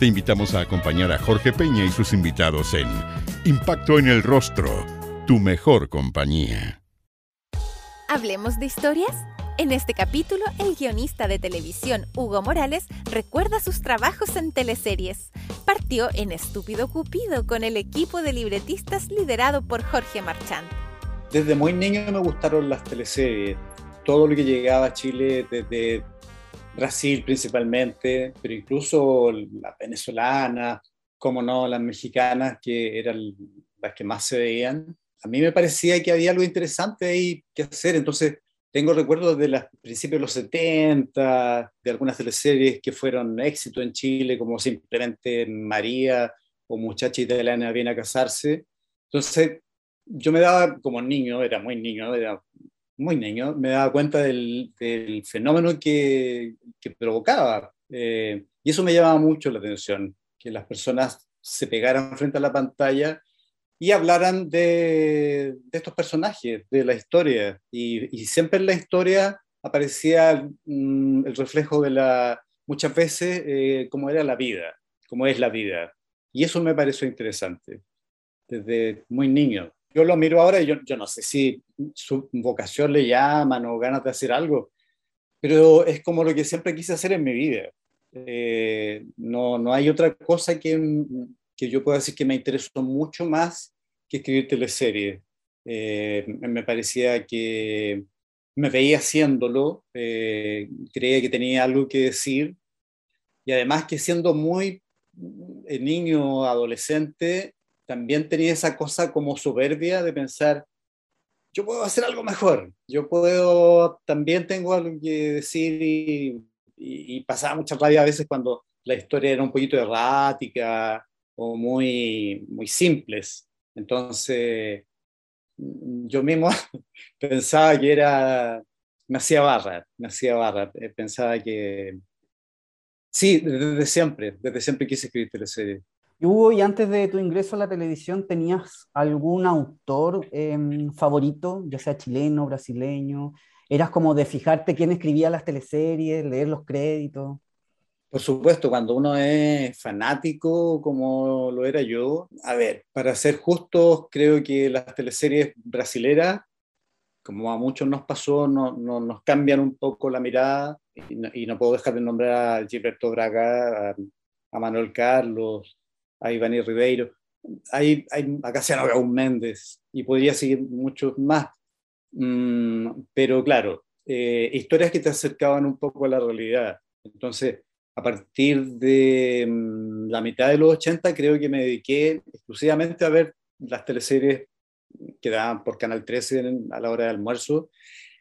Te invitamos a acompañar a Jorge Peña y sus invitados en Impacto en el Rostro, tu mejor compañía. ¿Hablemos de historias? En este capítulo, el guionista de televisión Hugo Morales recuerda sus trabajos en teleseries. Partió en Estúpido Cupido con el equipo de libretistas liderado por Jorge Marchand. Desde muy niño me gustaron las teleseries. Todo lo que llegaba a Chile desde Brasil principalmente, pero incluso las venezolanas, como no, las mexicanas, que eran las que más se veían. A mí me parecía que había algo interesante ahí que hacer, entonces tengo recuerdos de los principios de los 70, de algunas teleseries que fueron éxito en Chile, como simplemente María o Muchacha italiana viene a casarse. Entonces, yo me daba como niño, era muy niño, era muy niño, me daba cuenta del, fenómeno que, provocaba. Eh, y eso me llamaba mucho la atención, que las personas se pegaran frente a la pantalla y hablaran de, estos personajes, de la historia. Y, siempre en la historia aparecía mm, el reflejo de la, muchas veces, eh, cómo era la vida, cómo es la vida. Y eso me pareció interesante, desde muy niño yo lo miro ahora y yo, yo no sé si su vocación le llaman o ganas de hacer algo, pero es como lo que siempre quise hacer en mi vida. Eh, no, no hay otra cosa que, que yo pueda decir que me interesó mucho más que escribir teleseries. Eh, me parecía que me veía haciéndolo, eh, creía que tenía algo que decir y además que siendo muy niño, adolescente, también tenía esa cosa como soberbia de pensar, yo puedo hacer algo mejor, yo puedo, también tengo algo que decir y, pasaba mucha rabia a veces cuando la historia era un poquito errática o muy, muy simples. Entonces, yo mismo pensaba que era, me hacía barra, me hacía barra, eh, pensaba que, sí, desde siempre, desde siempre quise escribir teleseries. Y Hugo, y antes de tu ingreso a la televisión, ¿tenías algún autor em, favorito, ya sea chileno, brasileño? ¿Eras como de fijarte quién escribía las teleseries, leer los créditos? Por supuesto, cuando uno es fanático, como lo era yo, a ver, para ser justos, creo que las teleseries brasileras, como a muchos nos pasó, no, nos cambian un poco la mirada y no, puedo dejar de nombrar a Gilberto Braga, a, a Manuel Carlos, hay Iván Ribeiro, hay, hay a Casiano Gaún Méndez y podría seguir muchos más. Mm, pero claro, eh, historias que te acercaban un poco a la realidad. Entonces, a partir de mm, la mitad de los 80 creo que me dediqué exclusivamente a ver las teleseries que daban por Canal 13 a la hora de almuerzo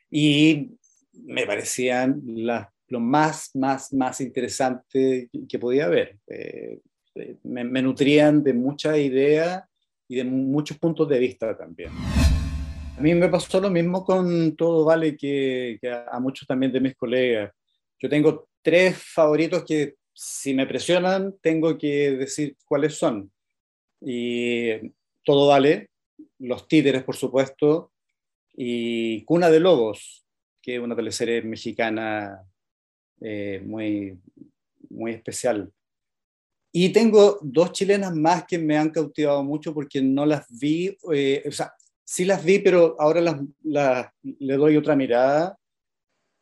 y me parecían las, lo más, más, más interesante que podía ver. Eh, me, nutrían de muchas ideas y de muchos puntos de vista también. A mí me pasó lo mismo con Todo Vale que, a muchos también de mis colegas. Yo tengo tres favoritos que si me presionan tengo que decir cuáles son. Y Todo Vale, Los Títeres, por supuesto, y Cuna de Lobos, que es una teleserie mexicana eh, muy, muy especial. Y tengo dos chilenas más que me han cautivado mucho porque no las vi, eh, o sea, sí las vi, pero ahora las, le doy otra mirada,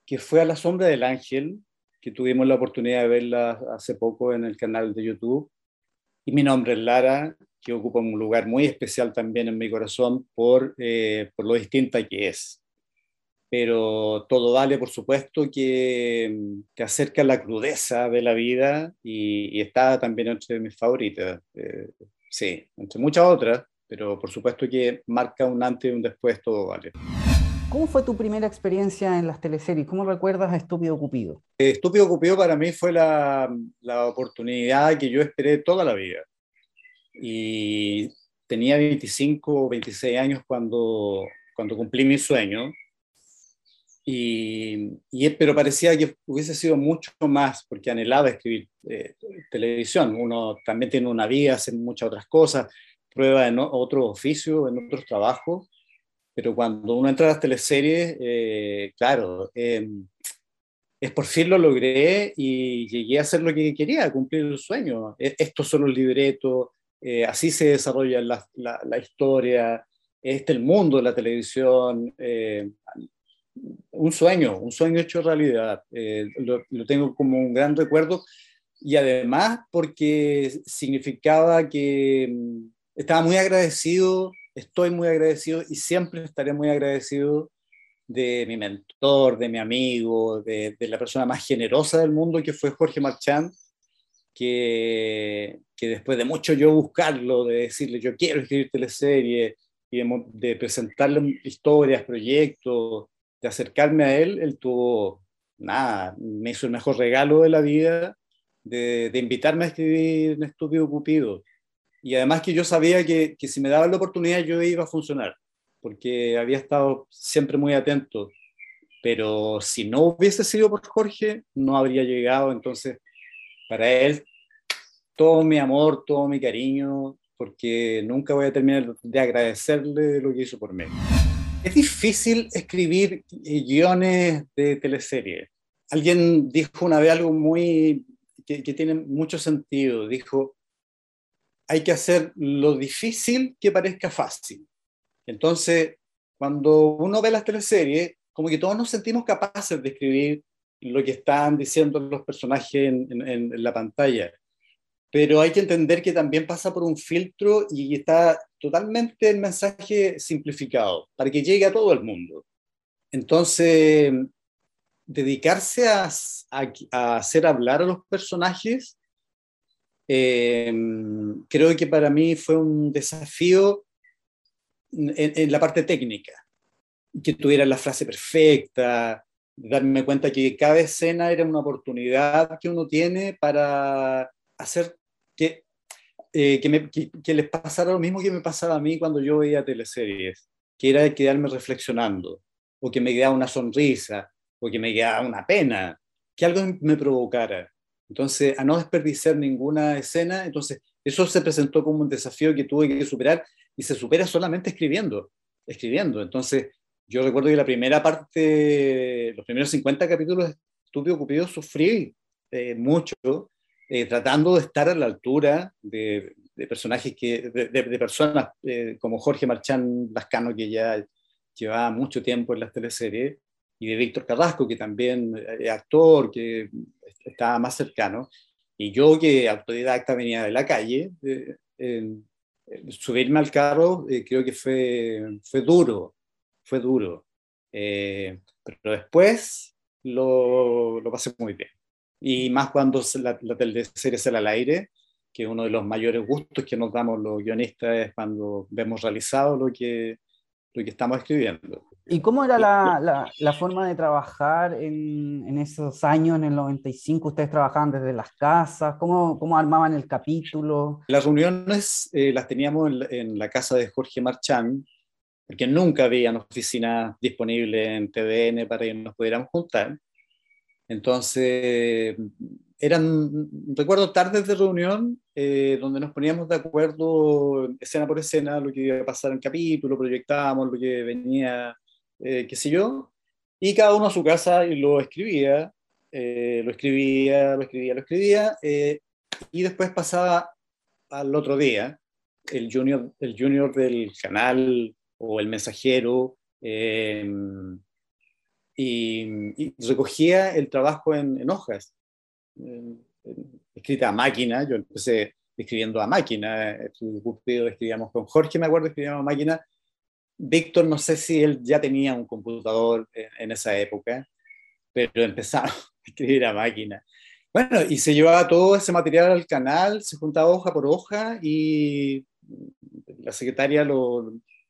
que fue a La Sombra del Ángel, que tuvimos la oportunidad de verla hace poco en el canal de YouTube. Y mi nombre es Lara, que ocupa un lugar muy especial también en mi corazón por, eh, por lo distinta que es pero todo vale, por supuesto, que, que, acerca la crudeza de la vida y, está también entre mis favoritas. Eh, sí, entre muchas otras, pero por supuesto que marca un antes y un después, todo vale. ¿Cómo fue tu primera experiencia en las teleseries? ¿Cómo recuerdas a Estúpido Cupido? Estúpido Cupido para mí fue la, la oportunidad que yo esperé toda la vida. y tenía 25 o 26 años cuando, cuando cumplí mi sueño. Y, pero parecía que hubiese sido mucho más, porque anhelaba escribir eh, televisión. Uno también tiene una vida, hace muchas otras cosas, prueba en otro oficio, en otros trabajos, pero cuando uno entra a las teleseries, eh, claro, em, es por fin lo logré y llegué a hacer lo que quería, cumplir el sueño. E, estos son los libretos, eh, así se desarrolla la, la, historia, este el mundo de la televisión, eh, un sueño, un sueño hecho realidad. Eh, lo, tengo como un gran recuerdo y además porque significaba que mm, estaba muy agradecido, estoy muy agradecido y siempre estaré muy agradecido de mi mentor, de mi amigo, de, de la persona más generosa del mundo que fue Jorge Marchand, que, que, después de mucho yo buscarlo, de decirle yo quiero escribir teleserie y de, presentarle historias, proyectos, de acercarme a él, él tuvo, nada, me hizo el mejor regalo de la vida de, de invitarme a escribir un estúpido Cupido. Y además que yo sabía que, que si me daban la oportunidad yo iba a funcionar, porque había estado siempre muy atento. Pero si no hubiese sido por Jorge, no habría llegado. Entonces, para él todo mi amor, todo mi cariño, porque nunca voy a terminar de agradecerle lo que hizo por mí. Es difícil escribir guiones de teleseries. Alguien dijo una vez algo muy que, que tiene mucho sentido. Dijo, hay que hacer lo difícil que parezca fácil. Entonces, cuando uno ve las teleseries, como que todos nos sentimos capaces de escribir lo que están diciendo los personajes en, la pantalla. Pero hay que entender que también pasa por un filtro y está totalmente el mensaje simplificado para que llegue a todo el mundo. Entonces, dedicarse a, hacer hablar a los personajes, eh, creo que para mí fue un desafío en, la parte técnica, que tuviera la frase perfecta, darme cuenta que cada escena era una oportunidad que uno tiene para hacer que, eh, que, les pasara lo mismo que me pasaba a mí cuando yo veía teleseries, que era quedarme reflexionando, o que me quedaba una sonrisa, o que me quedaba una pena, que algo me provocara. Entonces, a no desperdiciar ninguna escena, entonces eso se presentó como un desafío que tuve que superar y se supera solamente escribiendo, escribiendo. Entonces, yo recuerdo que la primera parte, los primeros 50 capítulos de Estúpido Cupido sufrí eh, mucho, eh, tratando de estar a la altura de, personajes que, de, personas eh, como Jorge Marchán Lascano, que ya llevaba mucho tiempo en las teleseries, y de Víctor Carrasco, que también es actor, que estaba más cercano, y yo que autodidacta venía de la calle, subirme al carro creo que fue, fue duro, fue duro. Eh, pero después lo, lo, pasé muy bien. Y más cuando la, la teleserie sale al aire, que uno de los mayores gustos que nos damos los guionistas es cuando vemos realizado lo que, lo que estamos escribiendo. ¿Y cómo era la, la, la forma de trabajar en, en, esos años, en el 95? ¿Ustedes trabajaban desde las casas? ¿Cómo, cómo armaban el capítulo? Las reuniones eh, las teníamos en, en, la casa de Jorge Marchán, porque nunca había una oficina disponible en TVN para que nos pudiéramos juntar. Entonces, eran, recuerdo, tardes de reunión eh, donde nos poníamos de acuerdo escena por escena lo que iba a pasar en capítulo, proyectábamos lo que venía, eh, qué sé yo, y cada uno a su casa y lo escribía, eh, lo escribía, lo escribía, lo escribía, y después pasaba al otro día, el junior, el junior del canal o el mensajero, y, recogía el trabajo en, hojas, escrita a máquina, yo empecé escribiendo a máquina, escribíamos con Jorge, me acuerdo, escribíamos a máquina, Víctor, no sé si él ya tenía un computador en, esa época, pero empezaba a escribir a máquina. Bueno, y se llevaba todo ese material al canal, se juntaba hoja por hoja y la secretaria lo,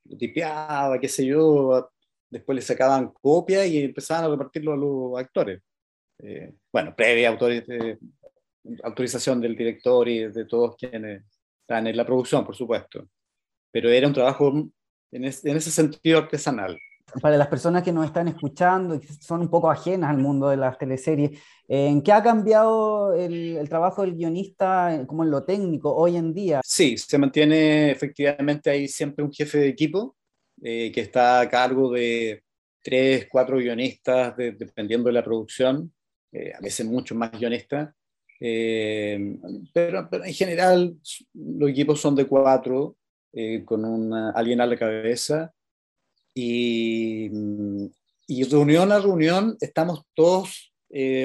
lo tipeaba, qué sé yo, después le sacaban copia y empezaban a repartirlo a los actores. Eh, bueno, previa eh, autorización del director y de todos quienes están en la producción, por supuesto, pero era un trabajo en, ese sentido artesanal. Para las personas que nos están escuchando y que son un poco ajenas al mundo de las teleseries, ¿en qué ha cambiado el, trabajo del guionista como en lo técnico hoy en día? Sí, se mantiene efectivamente ahí siempre un jefe de equipo eh, que está a cargo de tres, cuatro guionistas, dependiendo de la producción, eh, a veces muchos más guionistas, eh, pero, en general los equipos son de cuatro, eh, con una, alguien a la cabeza, y, y, reunión a reunión estamos todos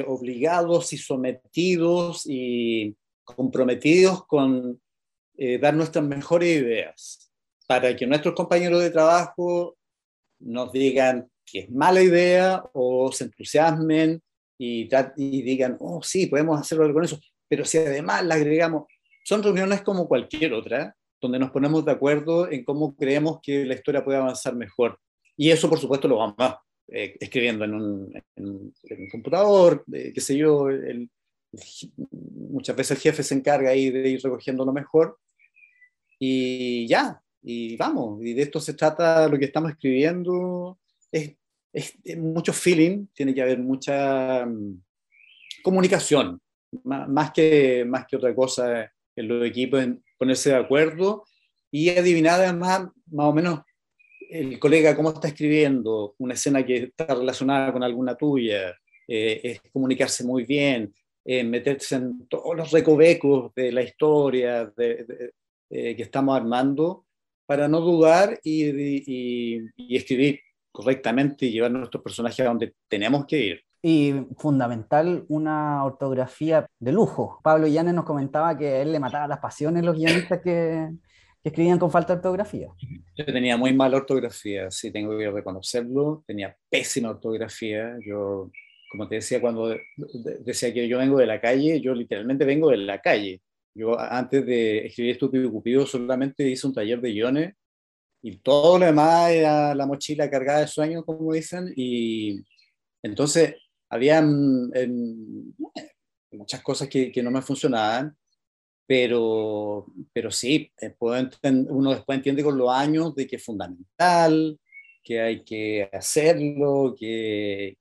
obligados y sometidos y comprometidos con dar nuestras mejores ideas para que nuestros compañeros de trabajo nos digan que es mala idea o se entusiasmen y, digan, oh, sí, podemos hacer algo con eso. Pero si además le agregamos, son reuniones como cualquier otra, donde nos ponemos de acuerdo en cómo creemos que la historia puede avanzar mejor. Y eso, por supuesto, lo vamos eh, escribiendo en un, computador, qué sé yo. Muchas veces el jefe se encarga ahí de ir recogiendo lo mejor. Y ya, y vamos, y de esto se trata lo que estamos escribiendo. Es es, mucho feeling, tiene que haber mucha mm, comunicación, más, que, más que otra cosa en los equipos, en ponerse de acuerdo y adivinar además más o menos el colega cómo está escribiendo una escena que está relacionada con alguna tuya, eh, es comunicarse muy bien, eh, meterse en todos los recovecos de la historia eh, que estamos armando para no dudar y, y escribir correctamente y llevar nuestros personajes a donde tenemos que ir. Y fundamental, una ortografía de lujo. Pablo Llanes nos comentaba que él le mataba las pasiones a los guionistas que, que escribían con falta de ortografía. Yo tenía muy mala ortografía, sí, tengo que reconocerlo. Tenía pésima ortografía. Yo, como te decía, cuando decía que yo vengo de la calle, yo literalmente vengo de la calle. Yo antes de escribir Estúpido y Cupido solamente hice un taller de guiones y todo lo demás era la mochila cargada de sueños, como dicen, y entonces había muchas cosas que, que, no me funcionaban, pero, pero sí, eh, uno después entiende con los años de que es fundamental, que hay que hacerlo, que,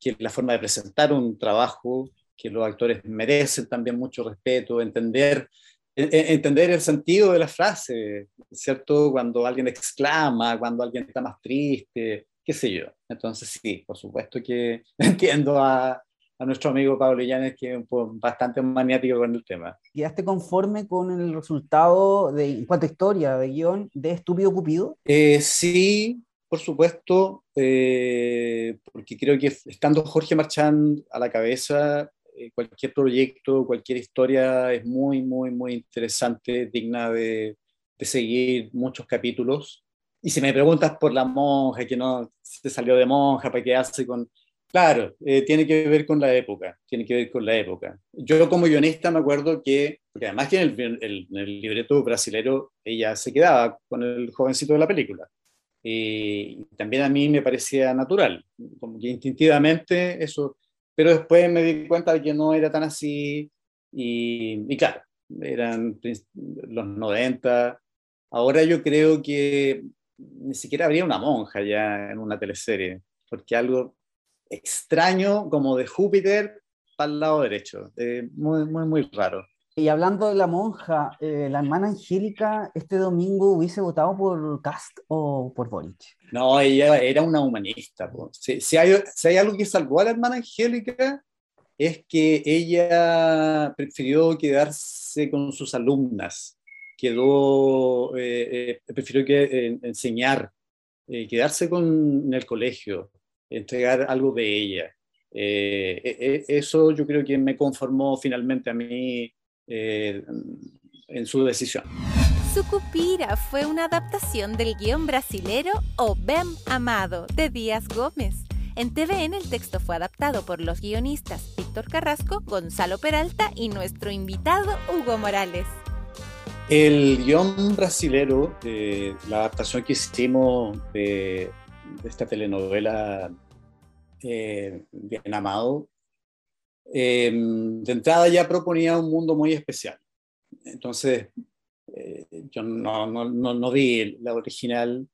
que, es la forma de presentar un trabajo, que los actores merecen también mucho respeto, entender entender el sentido de la frase, ¿cierto? Cuando alguien exclama, cuando alguien está más triste, qué sé yo. Entonces sí, por supuesto que entiendo a, a nuestro amigo Pablo Llanes, que es bastante maniático con el tema. ¿Quedaste conforme con el resultado de, en cuanto a historia, de guion, de Estúpido Cupido? Eh, sí, por supuesto, eh, porque creo que estando Jorge Marchand a la cabeza, cualquier proyecto, cualquier historia es muy, muy, muy interesante, digna de, de, seguir muchos capítulos. Y si me preguntas por la monja, que no se salió de monja, ¿para qué hace con...? Claro, eh, tiene que ver con la época, tiene que ver con la época. Yo como guionista me acuerdo que, porque además que en el, el libreto brasilero ella se quedaba con el jovencito de la película. Y también a mí me parecía natural, como que instintivamente eso pero después me di cuenta de que no era tan así y, y claro, eran los 90. Ahora yo creo que ni siquiera habría una monja ya en una teleserie, porque algo extraño como de Júpiter para el lado derecho, eh, muy, muy, muy raro. Y hablando de la monja, eh, la hermana Angélica este domingo hubiese votado por Cast o por Boric. No, ella era una humanista. Si, si, hay, si, hay, algo que salvó a la hermana Angélica es que ella prefirió quedarse con sus alumnas, quedó, eh, eh, prefirió que, enseñar, quedarse con, en el colegio, entregar algo de ella. eso yo creo que me conformó finalmente a mí eh, en su decisión. Sucupira fue una adaptación del guion brasilero O Bem Amado de Díaz Gómez. En TVN el texto fue adaptado por los guionistas Víctor Carrasco, Gonzalo Peralta y nuestro invitado Hugo Morales. El guion brasilero, la adaptación que hicimos de, esta telenovela eh, Bien Amado, Em, de entrada ya proponía un mundo muy especial. Entonces, eh, yo no, no, no, vi la original,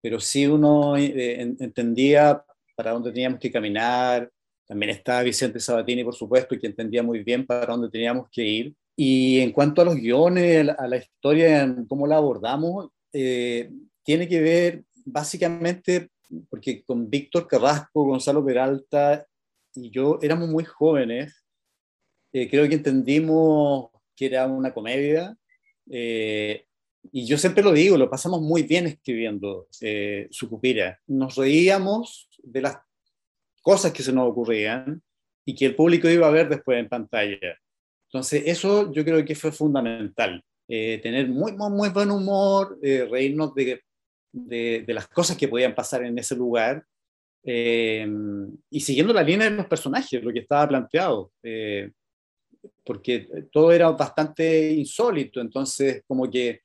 pero sí uno eh, entendía para dónde teníamos que caminar. También estaba Vicente Sabatini, por supuesto, que entendía muy bien para dónde teníamos que ir. Y en cuanto a los guiones, a la historia, cómo la abordamos, eh, tiene que ver básicamente porque con Víctor Carrasco, Gonzalo Peralta y yo éramos muy jóvenes. Eh, creo que entendimos que era una comedia. Eh, y yo siempre lo digo, lo pasamos muy bien escribiendo eh, Sucupira. Nos reíamos de las cosas que se nos ocurrían y que el público iba a ver después en pantalla. Entonces, eso yo creo que fue fundamental. Eh, tener muy, muy, muy, buen humor, reírnos de, de, de, las cosas que podían pasar en ese lugar y siguiendo la línea de los personajes, lo que estaba planteado porque todo era bastante insólito, entonces como que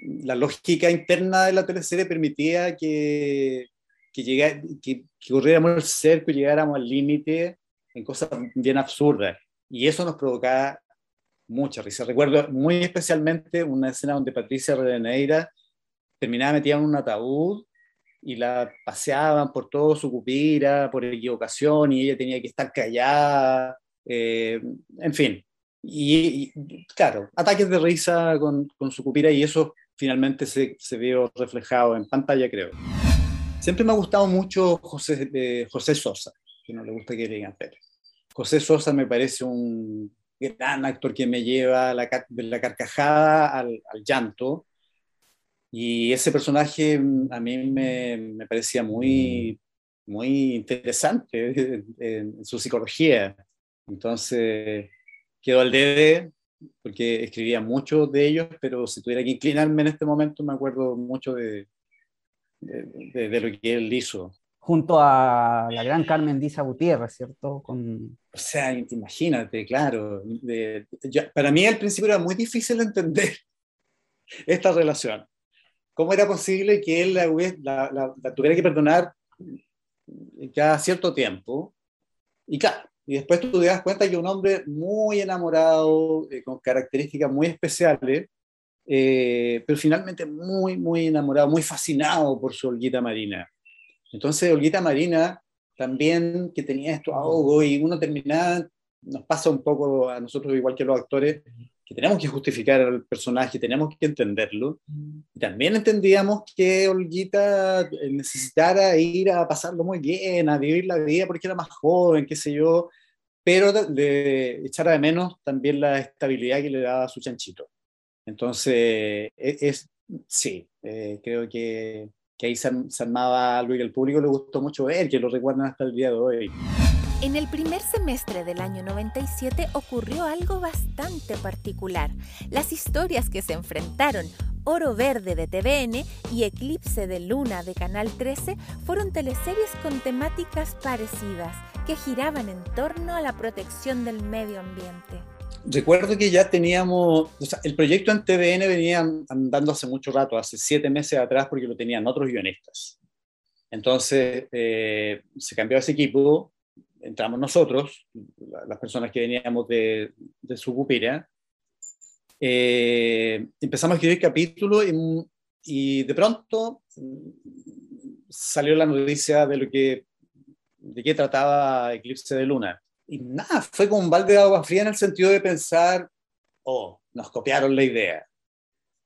la lógica interna de la teleserie permitía que, que, que, corriéramos el cerco y llegáramos al límite en cosas bien absurdas. Y eso nos provocaba mucha risa. Recuerdo muy especialmente una escena donde Patricia Redeneira terminaba metida en un ataúd y la paseaban por todo su cupira, por equivocación, y ella tenía que estar callada. Eh, en fin, y, claro, ataques de risa con, con, su cupira y eso finalmente se, se vio reflejado en pantalla, creo. Siempre me ha gustado mucho José, eh, José Sosa, que no le gusta que le digan Pérez. José Sosa me parece un gran actor que me lleva la, de la carcajada al, llanto. Y ese personaje mm, a mí me, me parecía muy, muy interesante en, en su psicología. Entonces, quedó al debe porque escribía mucho de ellos, pero si tuviera que inclinarme en este momento, me acuerdo mucho de, de, lo que él hizo. Junto a la gran Carmen Diza Gutiérrez, ¿cierto? Con... O sea, imagínate, claro. para mí al principio era muy difícil entender esta relación. ¿Cómo era posible que él la, la tuviera que perdonar cada cierto tiempo? Y claro, y después tú te das cuenta que un hombre muy enamorado, eh, con características muy especiales, eh, pero finalmente muy, muy enamorado, muy fascinado por su Olguita Marina. Entonces, Olguita Marina también que tenía esto ahogo y uno terminaba, nos pasa un poco a nosotros, igual que los actores, que tenemos que justificar al personaje, tenemos que entenderlo. Y también entendíamos que Olguita necesitara ir a pasarlo muy bien, a vivir la vida porque era más joven, qué sé yo, pero le echara de menos también la estabilidad que le daba su chanchito. Entonces, e, es, sí, eh, creo que, que ahí se, armaba algo y que al público le gustó mucho ver, que lo recuerdan hasta el día de hoy. En el primer semestre del año 97 ocurrió algo bastante particular. Las historias que se enfrentaron, Oro Verde de TVN y Eclipse de Luna de Canal 13, fueron teleseries con temáticas parecidas que giraban en torno a la protección del medio ambiente. Recuerdo que ya teníamos, el proyecto en TVN venía andando hace mucho rato, hace siete meses atrás, porque lo tenían otros guionistas. Entonces eh, se cambió ese equipo, entramos nosotros, las personas que veníamos de, de Sucupira, eh, empezamos a escribir capítulos y, y, de pronto salió la noticia de lo que de qué trataba Eclipse de Luna. Y nada, fue como un balde de agua fría en el sentido de pensar, oh, nos copiaron la idea.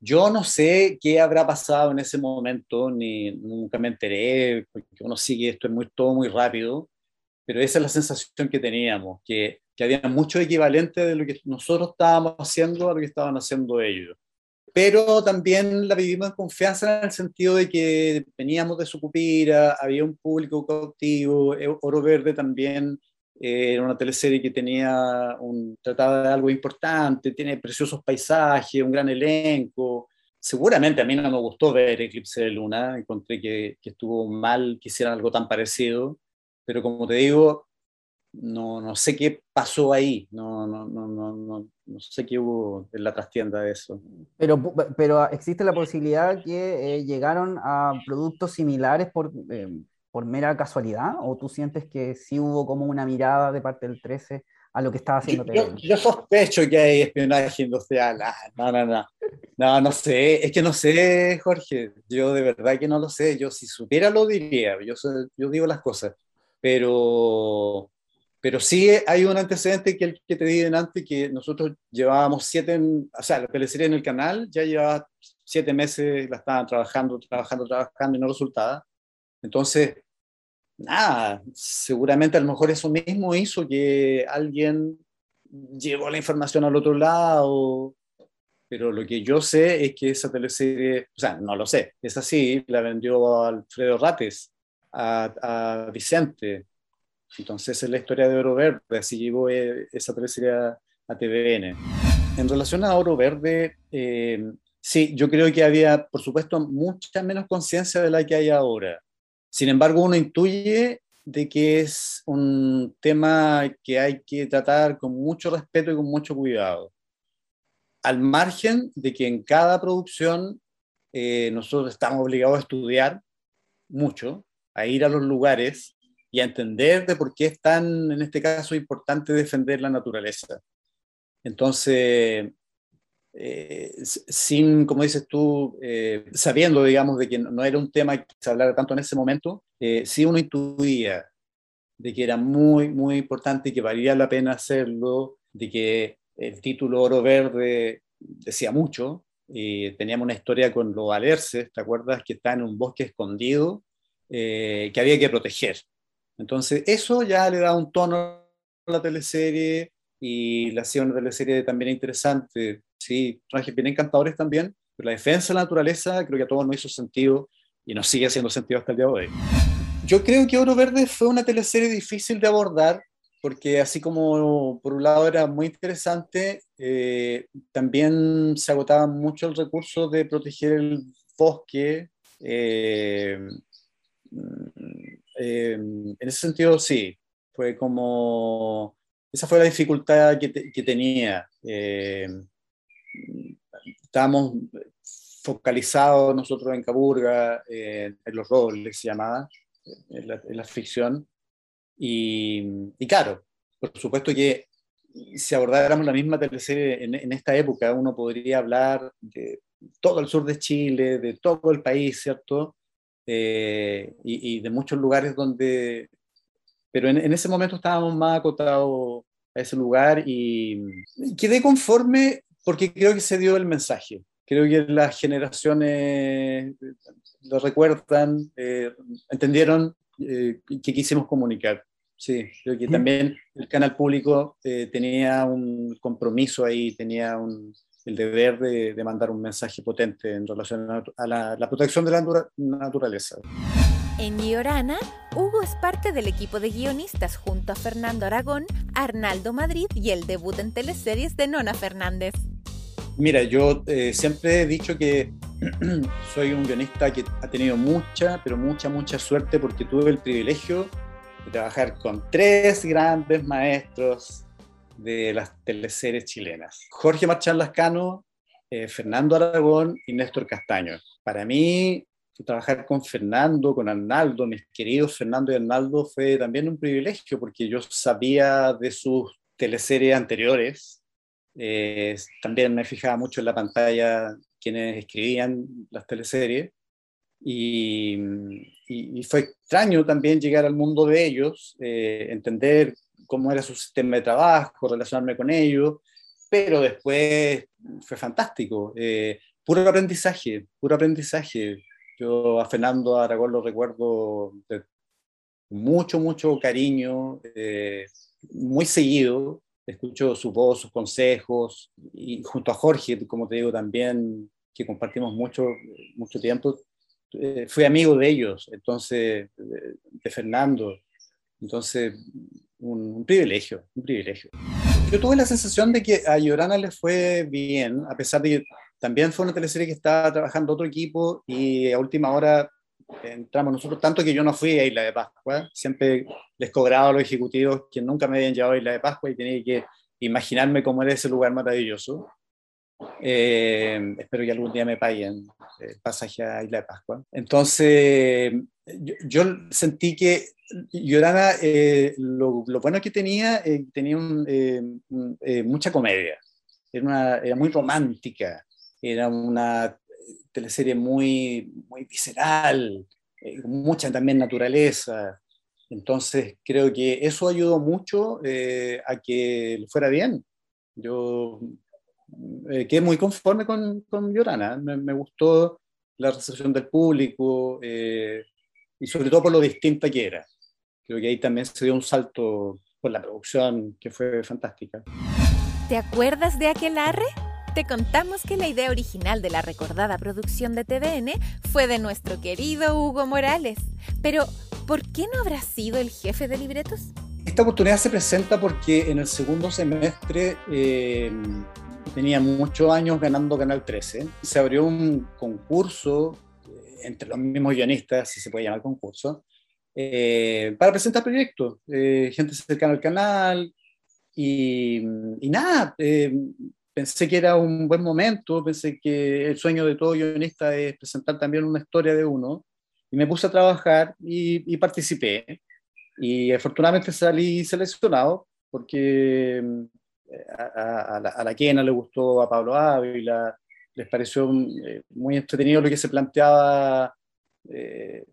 Yo no sé qué habrá pasado en ese momento, ni nunca me enteré, porque uno sigue esto es muy, todo muy rápido, pero esa es la sensación que teníamos, que, que había mucho equivalente de lo que nosotros estábamos haciendo a lo que estaban haciendo ellos. Pero también la vivimos en confianza en el sentido de que veníamos de Sucupira, había un público cautivo, eh, Oro Verde también eh, era una teleserie que tenía un, trataba de algo importante, tiene preciosos paisajes, un gran elenco. Seguramente a mí no me gustó ver Eclipse de Luna, encontré que, que estuvo mal que hicieran algo tan parecido pero como te digo, no, no sé qué pasó ahí, no, no, no, no, no sé qué hubo en la trastienda de eso. Pero, pero existe la posibilidad que eh, llegaron a productos similares por, eh, por mera casualidad, o tú sientes que sí hubo como una mirada de parte del 13 a lo que estaba haciendo yo, yo, sospecho que hay espionaje industrial, ah, no, no, no. No, no sé, es que no sé, Jorge. Yo de verdad que no lo sé. Yo si supiera lo diría. Yo, yo digo las cosas. Pero, pero sí hay un antecedente que el que te di antes, que nosotros llevábamos siete, o sea, la teleserie en el canal ya llevaba siete meses, la estaban trabajando, trabajando, trabajando y no resultaba. Entonces, nada, seguramente a lo mejor eso mismo hizo que alguien llevó la información al otro lado, pero lo que yo sé es que esa teleserie, o sea, no lo sé, es así, la vendió Alfredo Rates, a, Vicente. Entonces es la historia de Oro Verde, así llegó eh, esa teleserie a, TVN. En relación a Oro Verde, eh, sí, yo creo que había, por supuesto, mucha menos conciencia de la que hay ahora. Sin embargo, uno intuye de que es un tema que hay que tratar con mucho respeto y con mucho cuidado. Al margen de que en cada producción eh, nosotros estamos obligados a estudiar mucho, a ir a los lugares y a entender de por qué es tan, en este caso, importante defender la naturaleza. Entonces, eh, sin, como dices tú, eh, sabiendo, digamos, de que no, era un tema que se hablara tanto en ese momento, eh, sí uno intuía de que era muy, muy importante y que valía la pena hacerlo, de que el título Oro Verde decía mucho, y teníamos una historia con los alerces, ¿te acuerdas? Que está en un bosque escondido, que había que proteger. Entonces, eso ya le da un tono a la teleserie y la hacía una teleserie también interesante sí, trajes bien encantadores también, pero la defensa de la naturaleza creo que a todos nos hizo sentido y nos sigue haciendo sentido hasta el día de hoy. Yo creo que Oro Verde fue una teleserie difícil de abordar, porque así como por un lado era muy interesante, eh, también se agotaba mucho el recurso de proteger el bosque. Eh, eh, en ese sentido, sí, fue como, esa fue la dificultad que, que tenía estábamos focalizados nosotros en Caburga, en los roles se llamaba, en la, ficción. Y, claro, por supuesto que si abordáramos la misma teleserie en, esta época, uno podría hablar de todo el sur de Chile, de todo el país, ¿cierto? Eh, y, de muchos lugares donde... Pero en, en, ese momento estábamos más acotados a ese lugar y quedé conforme porque creo que se dio el mensaje. Creo que las generaciones lo recuerdan, eh, entendieron eh, que quisimos comunicar. Sí, creo que también el canal público eh, tenía un compromiso ahí, tenía un, el deber de, de, mandar un mensaje potente en relación a, la, la, protección de la naturaleza. En Giorana, Hugo es parte del equipo de guionistas junto a Fernando Aragón, Arnaldo Madrid y el debut en teleseries de Nona Fernández. Mira, yo eh, siempre he dicho que soy un guionista que ha tenido mucha, pero mucha, mucha suerte porque tuve el privilegio de trabajar con tres grandes maestros de las teleseries chilenas. Jorge Marchán Lascano, eh, Fernando Aragón y Néstor Castaño. Para mí, trabajar con Fernando, con Arnaldo, mis queridos Fernando y Arnaldo, fue también un privilegio porque yo sabía de sus teleseries anteriores, eh, también me fijaba mucho en la pantalla quienes escribían las teleseries y, fue extraño también llegar al mundo de ellos, eh, entender cómo era su sistema de trabajo, relacionarme con ellos, pero después fue fantástico, eh, puro aprendizaje, puro aprendizaje. Yo a Fernando Aragón lo recuerdo de mucho, mucho cariño, muy seguido, escucho su voz, sus consejos, y junto a Jorge, como te digo, también, que compartimos mucho, mucho tiempo, eh, fui amigo de ellos, entonces, de, Fernando, entonces, un, privilegio, un privilegio. Yo tuve la sensación de que a Llorana le fue bien, a pesar de que también fue una teleserie que estaba trabajando otro equipo y a última hora entramos nosotros, tanto que yo no fui a Isla de Pascua, siempre les cobraba a los ejecutivos que nunca me habían llevado a Isla de Pascua y tenía que imaginarme cómo era ese lugar maravilloso. Eh, espero que algún día me paguen el pasaje a Isla de Pascua. Entonces, yo, sentí que Llorana, eh, lo, bueno que tenía, eh, tenía mucha comedia, era, una, era muy romántica, era una teleserie muy, muy visceral, eh, mucha también naturaleza. Entonces creo que eso ayudó mucho eh, a que fuera bien. Yo eh, quedé muy conforme con, con Llorana, me, gustó la recepción del público y sobre todo por lo distinta que era. Creo que ahí también se dio un salto por la producción que fue fantástica. ¿Te acuerdas de aquel arre? Te contamos que la idea original de la recordada producción de TVN fue de nuestro querido Hugo Morales. Pero, ¿por qué no habrá sido el jefe de libretos? Esta oportunidad se presenta porque en el segundo semestre eh, tenía muchos años ganando Canal 13. Se abrió un concurso eh, entre los mismos guionistas, si se puede llamar concurso, eh, para presentar proyectos. gente cercana al canal, y, y nada, pensé que era un buen momento, pensé que el sueño de todo guionista es presentar también una historia de uno, y me puse a trabajar y, participé. Y afortunadamente salí seleccionado porque a, la, a Quena le gustó, a Pablo Ávila, les pareció eh, muy entretenido lo que se planteaba eh,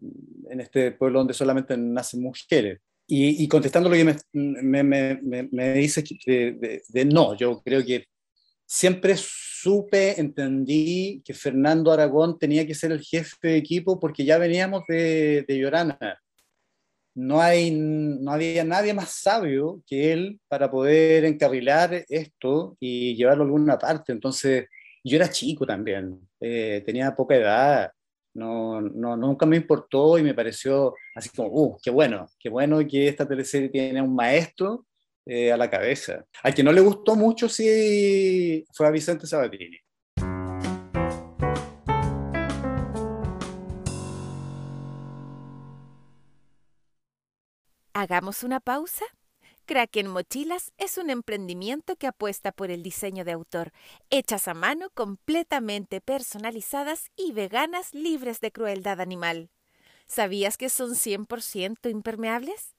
en este pueblo donde solamente nacen mujeres. Y, contestando lo que me, me, me, me dice de, de, no, yo creo que siempre supe, entendí que Fernando Aragón tenía que ser el jefe de equipo porque ya veníamos de, de Llorana. No, hay, no había nadie más sabio que él para poder encarrilar esto y llevarlo a alguna parte. Entonces, yo era chico también, eh, tenía poca edad, no, no, nunca me importó y me pareció así como, uh, qué bueno, qué bueno que esta teleserie tiene un maestro eh, a la cabeza. Al que no le gustó mucho sí fue a Vicente Sabatini. Hagamos una pausa. Kraken Mochilas es un emprendimiento que apuesta por el diseño de autor, hechas a mano, completamente personalizadas y veganas libres de crueldad animal. ¿Sabías que son 100% impermeables?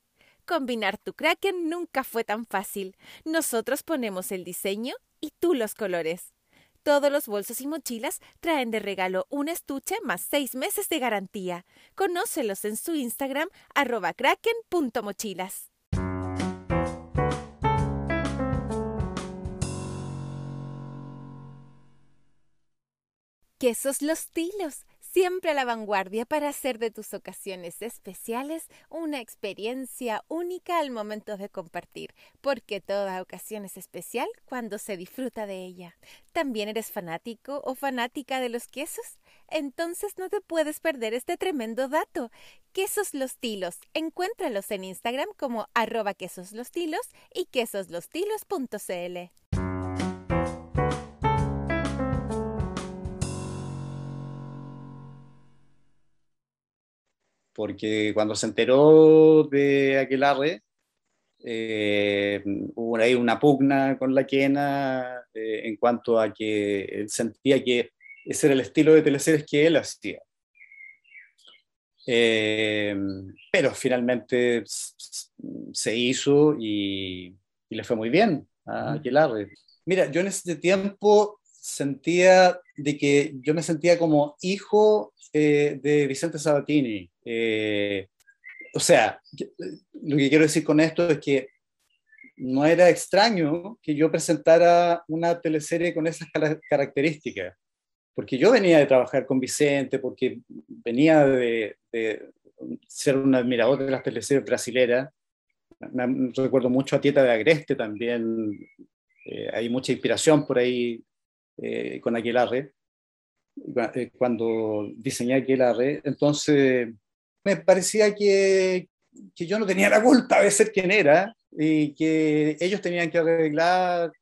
Combinar tu Kraken nunca fue tan fácil. Nosotros ponemos el diseño y tú los colores. Todos los bolsos y mochilas traen de regalo un estuche más seis meses de garantía. Conócelos en su Instagram arroba kraken.mochilas. Quesos Los Tilos siempre a la vanguardia para hacer de tus ocasiones especiales una experiencia única al momento de compartir, porque toda ocasión es especial cuando se disfruta de ella. ¿También eres fanático o fanática de los quesos? Entonces no te puedes perder este tremendo dato. Quesos Los Tilos. Encuéntralos en Instagram como arroba quesoslostilos y quesoslostilos.cl. porque cuando se enteró de Aquelarre, eh, hubo ahí una pugna con la quena eh, en cuanto a que él sentía que ese era el estilo de teleseries que él hacía. Eh, pero finalmente se hizo y, y, le fue muy bien a Aquelarre. Mira, yo en ese tiempo sentía de que yo me sentía como hijo eh, de Vicente Sabatini. Eh, o sea, lo que quiero decir con esto es que no era extraño que yo presentara una teleserie con esas características, porque yo venía de trabajar con Vicente, porque venía de, ser un admirador de las teleseries brasileras. recuerdo mucho a Tieta de Agreste también, eh, hay mucha inspiración por ahí eh, con Aquelarre, eh, cuando diseñé Aquelarre, entonces me parecía que, que yo no tenía la culpa de ser quien era y que ellos tenían que arreglar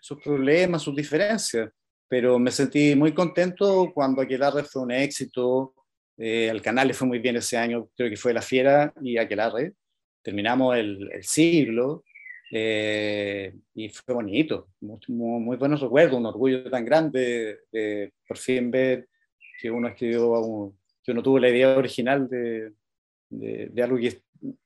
sus problemas, sus diferencias. Pero me sentí muy contento cuando Aquelarre fue un éxito, eh, al canal le fue muy bien ese año, creo que fue La Fiera y Aquelarre. Terminamos el, el siglo eh, y fue bonito, muy, buenos recuerdos, un orgullo tan grande de, por fin ver que uno escribió, que uno tuvo la idea original de, de, algo que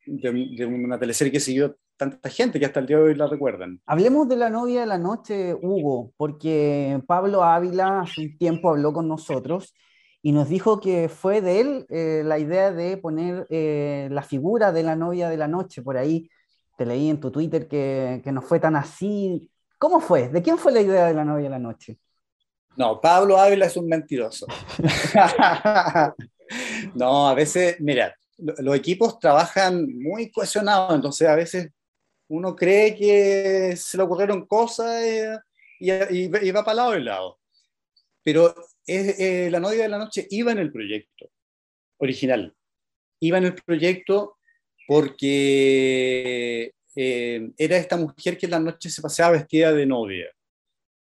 de, una teleserie que siguió tanta gente que hasta el día de hoy la recuerdan. Hablemos de la novia de la noche, Hugo, porque Pablo Ávila hace un tiempo habló con nosotros y nos dijo que fue de él eh, la idea de poner eh, la figura de la novia de la noche por ahí. Te leí en tu Twitter que, que no fue tan así. ¿Cómo fue? ¿De quién fue la idea de la novia de la noche? No, Pablo Ávila es un mentiroso. no, a veces, mira, los equipos trabajan muy cohesionados, entonces a veces uno cree que se le ocurrieron cosas y, va para lado y lado. Pero eh, la novia de la noche iba en el proyecto original. Iba en el proyecto porque eh, era esta mujer que en la noche se paseaba vestida de novia.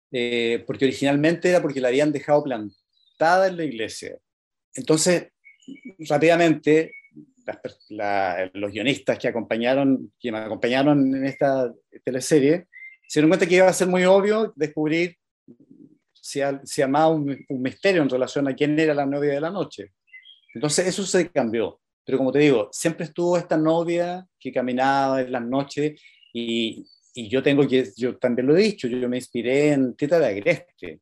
Porque originalmente era porque la habían dejado plantada en la iglesia. Entonces, rápidamente, los guionistas que, acompañaron, que me acompañaron en esta teleserie se dieron cuenta que iba a ser muy obvio descubrir si, si amaba un, misterio en relación a quién era la novia de la noche. Entonces eso se cambió. Pero como te digo, siempre estuvo esta novia que caminaba en las noches y, y yo tengo que, yo también lo he dicho, yo me inspiré en Tita de Agreste,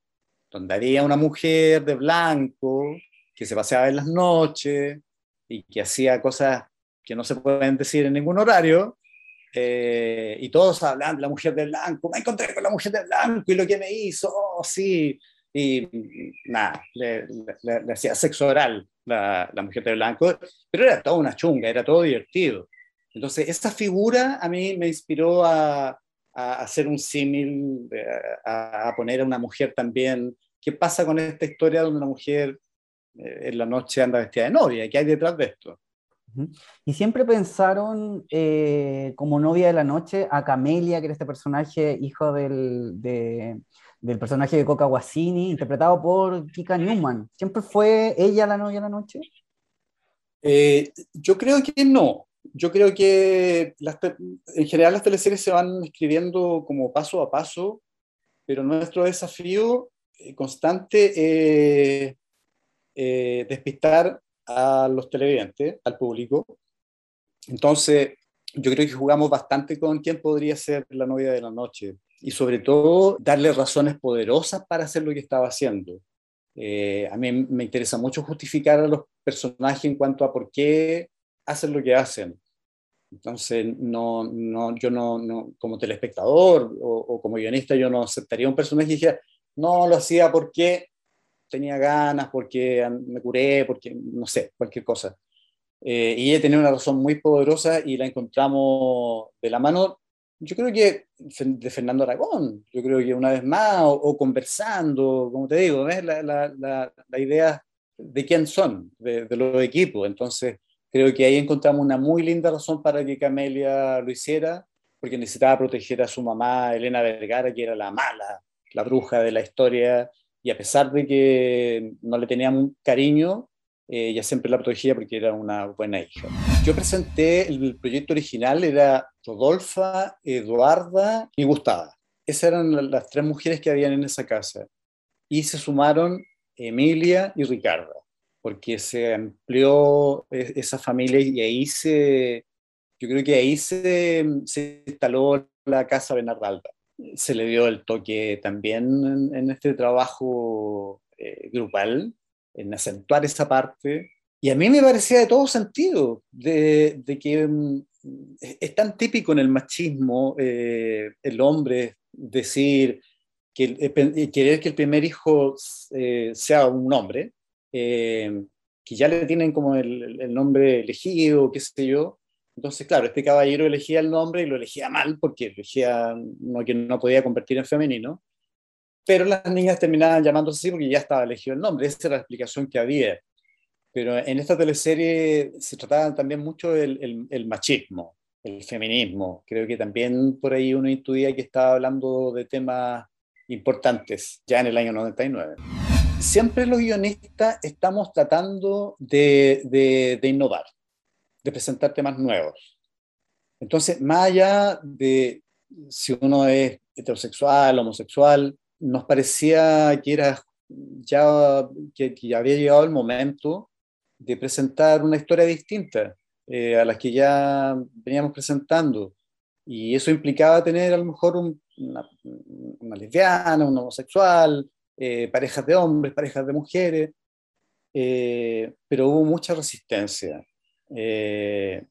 donde había una mujer de blanco que se paseaba en las noches, y que hacía cosas que no se pueden decir en ningún horario, eh, y todos hablan de la mujer de blanco, me encontré con la mujer de blanco y lo que me hizo, oh, sí, y nada, le, hacía sexo oral la, la, mujer de blanco, pero era toda una chunga, era todo divertido. Entonces, esa figura a mí me inspiró a, a hacer un símil, a, a, poner a una mujer también. ¿Qué pasa con esta historia donde una mujer eh, en la noche anda vestida de novia. ¿Qué hay detrás de esto? Y siempre pensaron eh, como novia de la noche a Camelia, que era este personaje, hijo del, del personaje de Coca Guasini, interpretado por Kika Newman. ¿Siempre fue ella la novia de la noche? Eh, yo creo que no. Yo creo que en general las teleseries se van escribiendo como paso a paso, pero nuestro desafío constante eh, despistar a los televidentes, al público. Entonces, yo creo que jugamos bastante con quién podría ser la novia de la noche y sobre todo darle razones poderosas para hacer lo que estaba haciendo. Eh, a mí me interesa mucho justificar a los personajes en cuanto a por qué hacen lo que hacen. Entonces, no, no, yo no, no, como telespectador o, o, como guionista, yo no aceptaría un personaje y dijera, no, lo hacía porque tenía ganas, porque me curé, porque no sé, cualquier cosa. Eh, y ella tenía una razón muy poderosa y la encontramos de la mano, yo creo que de Fernando Aragón, yo creo que una vez más, o, conversando, como te digo, ¿ves? La, la, la, idea de quién son, de, de, los equipos. Entonces, creo que ahí encontramos una muy linda razón para que Camelia lo hiciera, porque necesitaba proteger a su mamá, Elena Vergara, que era la mala, la bruja de la historia, y a pesar de que no le tenían cariño, eh, ella siempre la protegía porque era una buena hija. Yo presenté el proyecto original, era Rodolfa, Eduarda y Gustava. Esas eran las tres mujeres que habían en esa casa. Y se sumaron Emilia y Ricarda, porque se amplió e, esa familia y ahí se, yo creo que ahí se, se instaló la casa Bernardalda se le dio el toque también en, este trabajo eh, grupal, en acentuar esa parte. Y a mí me parecía de todo sentido, de, que mm, es tan típico en el machismo eh, el hombre decir que eh, querer que el primer hijo sea un hombre, que ya le tienen como el, el nombre elegido, qué sé yo, entonces, claro, este caballero elegía el nombre y lo elegía mal porque elegía no, que no podía convertir en femenino, pero las niñas terminaban llamándose así porque ya estaba elegido el nombre, esa era la explicación que había. Pero en esta teleserie se trataba también mucho el, el, machismo, el feminismo. Creo que también por ahí uno intuía que estaba hablando de temas importantes ya en el año 99. Siempre los guionistas estamos tratando de, innovar de presentar temas nuevos. Entonces, más allá de si uno es heterosexual, homosexual, nos parecía que era ya que, había llegado el momento de presentar una historia distinta. eh, a las que ya veníamos presentando. Y eso implicaba tener a lo mejor una, una, lesbiana, un homosexual, eh, parejas de hombres, parejas de mujeres, eh, pero hubo mucha resistencia,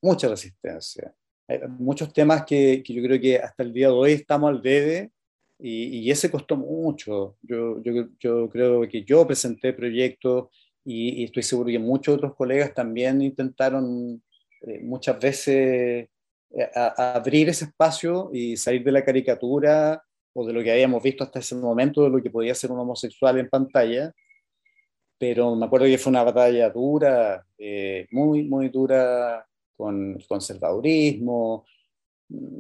mucha resistencia. Hay muchos temas que, que, yo creo que hasta el día de hoy estamos al debe y, y ese costó mucho. Yo, yo, yo, creo que yo presenté proyectos y, y, estoy seguro que muchos otros colegas también intentaron eh, muchas veces eh, abrir ese espacio y salir de la caricatura o de lo que habíamos visto hasta ese momento de lo que podía ser un homosexual en pantalla. Pero me acuerdo que fue una batalla dura, eh, muy, muy dura, con el conservadurismo,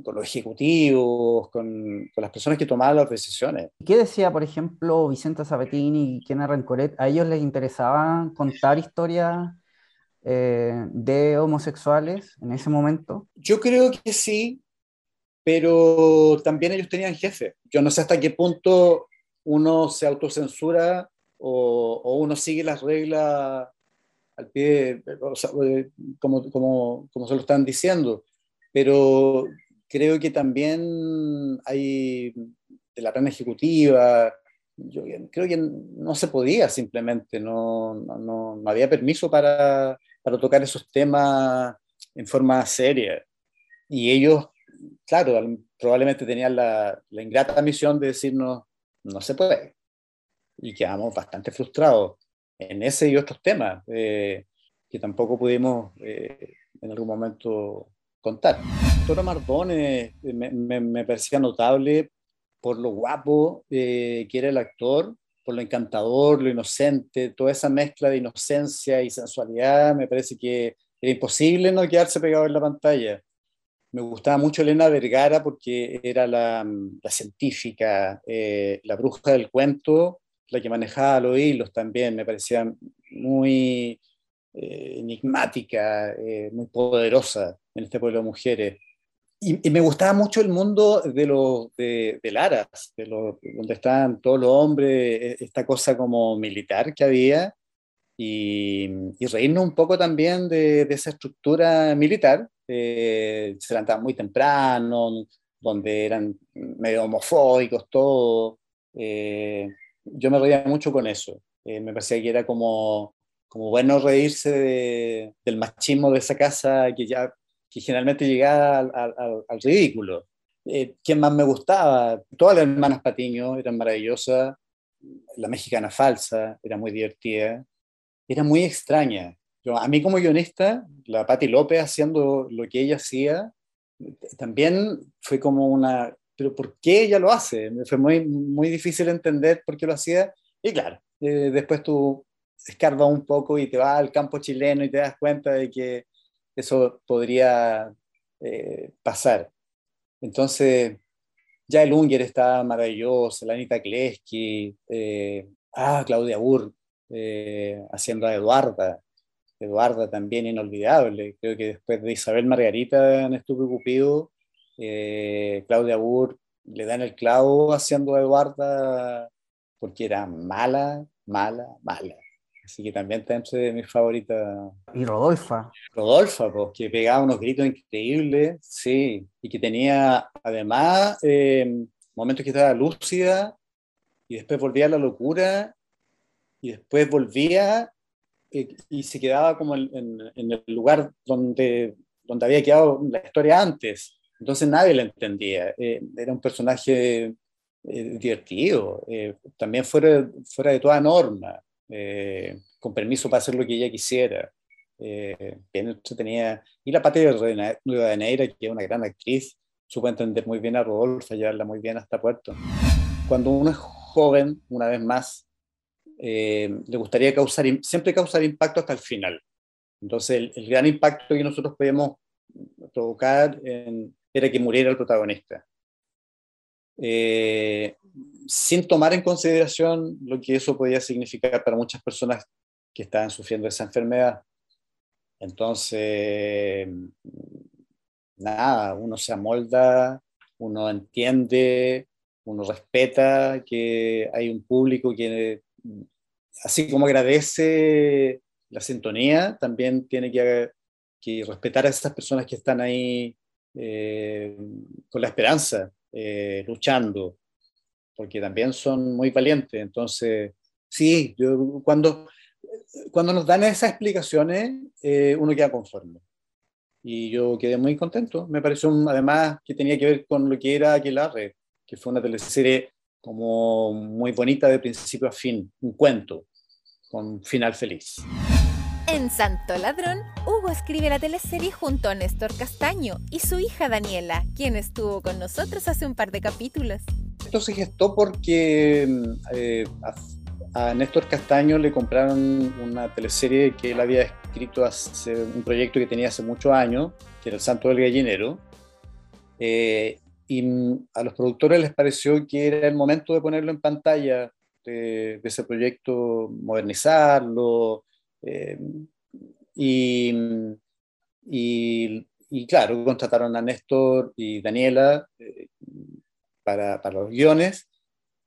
con los ejecutivos, con, con, las personas que tomaban las decisiones. ¿Qué decía, por ejemplo, Vicente Sabatini y Kena Rencoret? ¿A ellos les interesaba contar historias eh, de homosexuales en ese momento? Yo creo que sí, pero también ellos tenían jefe. Yo no sé hasta qué punto uno se autocensura o, o uno sigue las reglas al pie, o sea, eh, como, como, como se lo están diciendo, pero creo que también hay de la plana ejecutiva, yo creo que no se podía simplemente, no, no, no había permiso para, para tocar esos temas en forma seria. Y ellos, claro, probablemente tenían la, la ingrata misión de decirnos, no se puede. Y quedamos bastante frustrados en ese y otros temas eh, que tampoco pudimos eh, en algún momento contar. Toro Mardone eh, me, me, me, parecía notable por lo guapo que era el actor por lo encantador, lo inocente, toda esa mezcla de inocencia y sensualidad, me parece que era imposible no quedarse pegado en la pantalla. Me gustaba mucho Elena Vergara porque era la, la científica, eh, la bruja del cuento, la que manejaba los hilos también, me parecía muy eh, enigmática, eh, muy poderosa en este pueblo de mujeres. Y, me gustaba mucho el mundo de, los de, de lo, donde estaban todos los hombres, e, esta cosa como militar que había, y, y reírnos un poco también de, de esa estructura militar. Eh, se levantaban muy temprano, donde eran medio homofóbicos, todo. Eh, yo me reía mucho con eso. Eh, me parecía que era como, como bueno reírse de, del machismo de esa casa que ya que generalmente llegaba al, al, al ridículo. Eh, ¿Quién más me gustaba? Todas las hermanas Patiño eran maravillosas. La mexicana falsa era muy divertida. Era muy extraña. Yo, a mí como guionista, la Patti López haciendo lo que ella hacía, también fue como una... ¿Pero por qué ella lo hace? Me fue muy, muy difícil entender por qué lo hacía. Y claro, eh, después tú escarbas un poco y te vas al campo chileno y te das cuenta de que eso podría eh, pasar. Entonces, ya el Unger estaba maravilloso, la Anita Kleski, eh, ah, Claudia Burr haciendo a Eduarda, Eduarda también inolvidable. Creo que después de Isabel Margarita en Estúpido Cupido, eh, Claudia Burr le dan el clavo haciendo a Eduarda porque era mala, mala, mala. Así que también está entre mis favoritas. Y Rodolfa. Rodolfa, pues, que pegaba unos gritos increíbles, sí, y que tenía además eh, momentos que estaba lúcida y después volvía a la locura y después volvía y se quedaba como en, el lugar donde, donde había quedado la historia antes. Entonces nadie la entendía. Eh, era un personaje eh, divertido, eh, también fuera, fuera de toda norma eh, con permiso para hacer lo que ella quisiera. Bien Y la Pati de Neira, que es una gran actriz, supo entender muy bien a Rodolfo, llevarla muy bien hasta Puerto. Cuando uno es joven, una vez más, eh, le gustaría causar, siempre causar impacto hasta el final. Entonces, el, el gran impacto que nosotros podíamos provocar en, era que muriera el protagonista. Eh, sin tomar en consideración lo que eso podía significar para muchas personas que estaban sufriendo esa enfermedad. Entonces, nada, uno se amolda, uno entiende, uno respeta que hay un público que, así como agradece la sintonía, también tiene que, que respetar a esas personas que están ahí eh, con la esperanza, eh, luchando, porque también son muy valientes. Entonces, sí, yo, cuando, cuando nos dan esas explicaciones, eh, uno queda conforme. Y yo quedé muy contento. Me pareció además que tenía que ver con lo que era Aquelarre, que fue una teleserie como muy bonita de principio a fin, un cuento con final feliz. En Santo Ladrón, Hugo escribe la teleserie junto a Néstor Castaño y su hija Daniela, quien estuvo con nosotros hace un par de capítulos. Esto se gestó porque eh, a, Néstor Castaño le compraron una teleserie que él había escrito hace un proyecto que tenía hace muchos años, que era El Santo del Gallinero. Eh, y a los productores les pareció que era el momento de ponerlo en pantalla, de ese proyecto, modernizarlo, eh, y, y, claro, contrataron a Néstor y Daniela eh, para, para, los guiones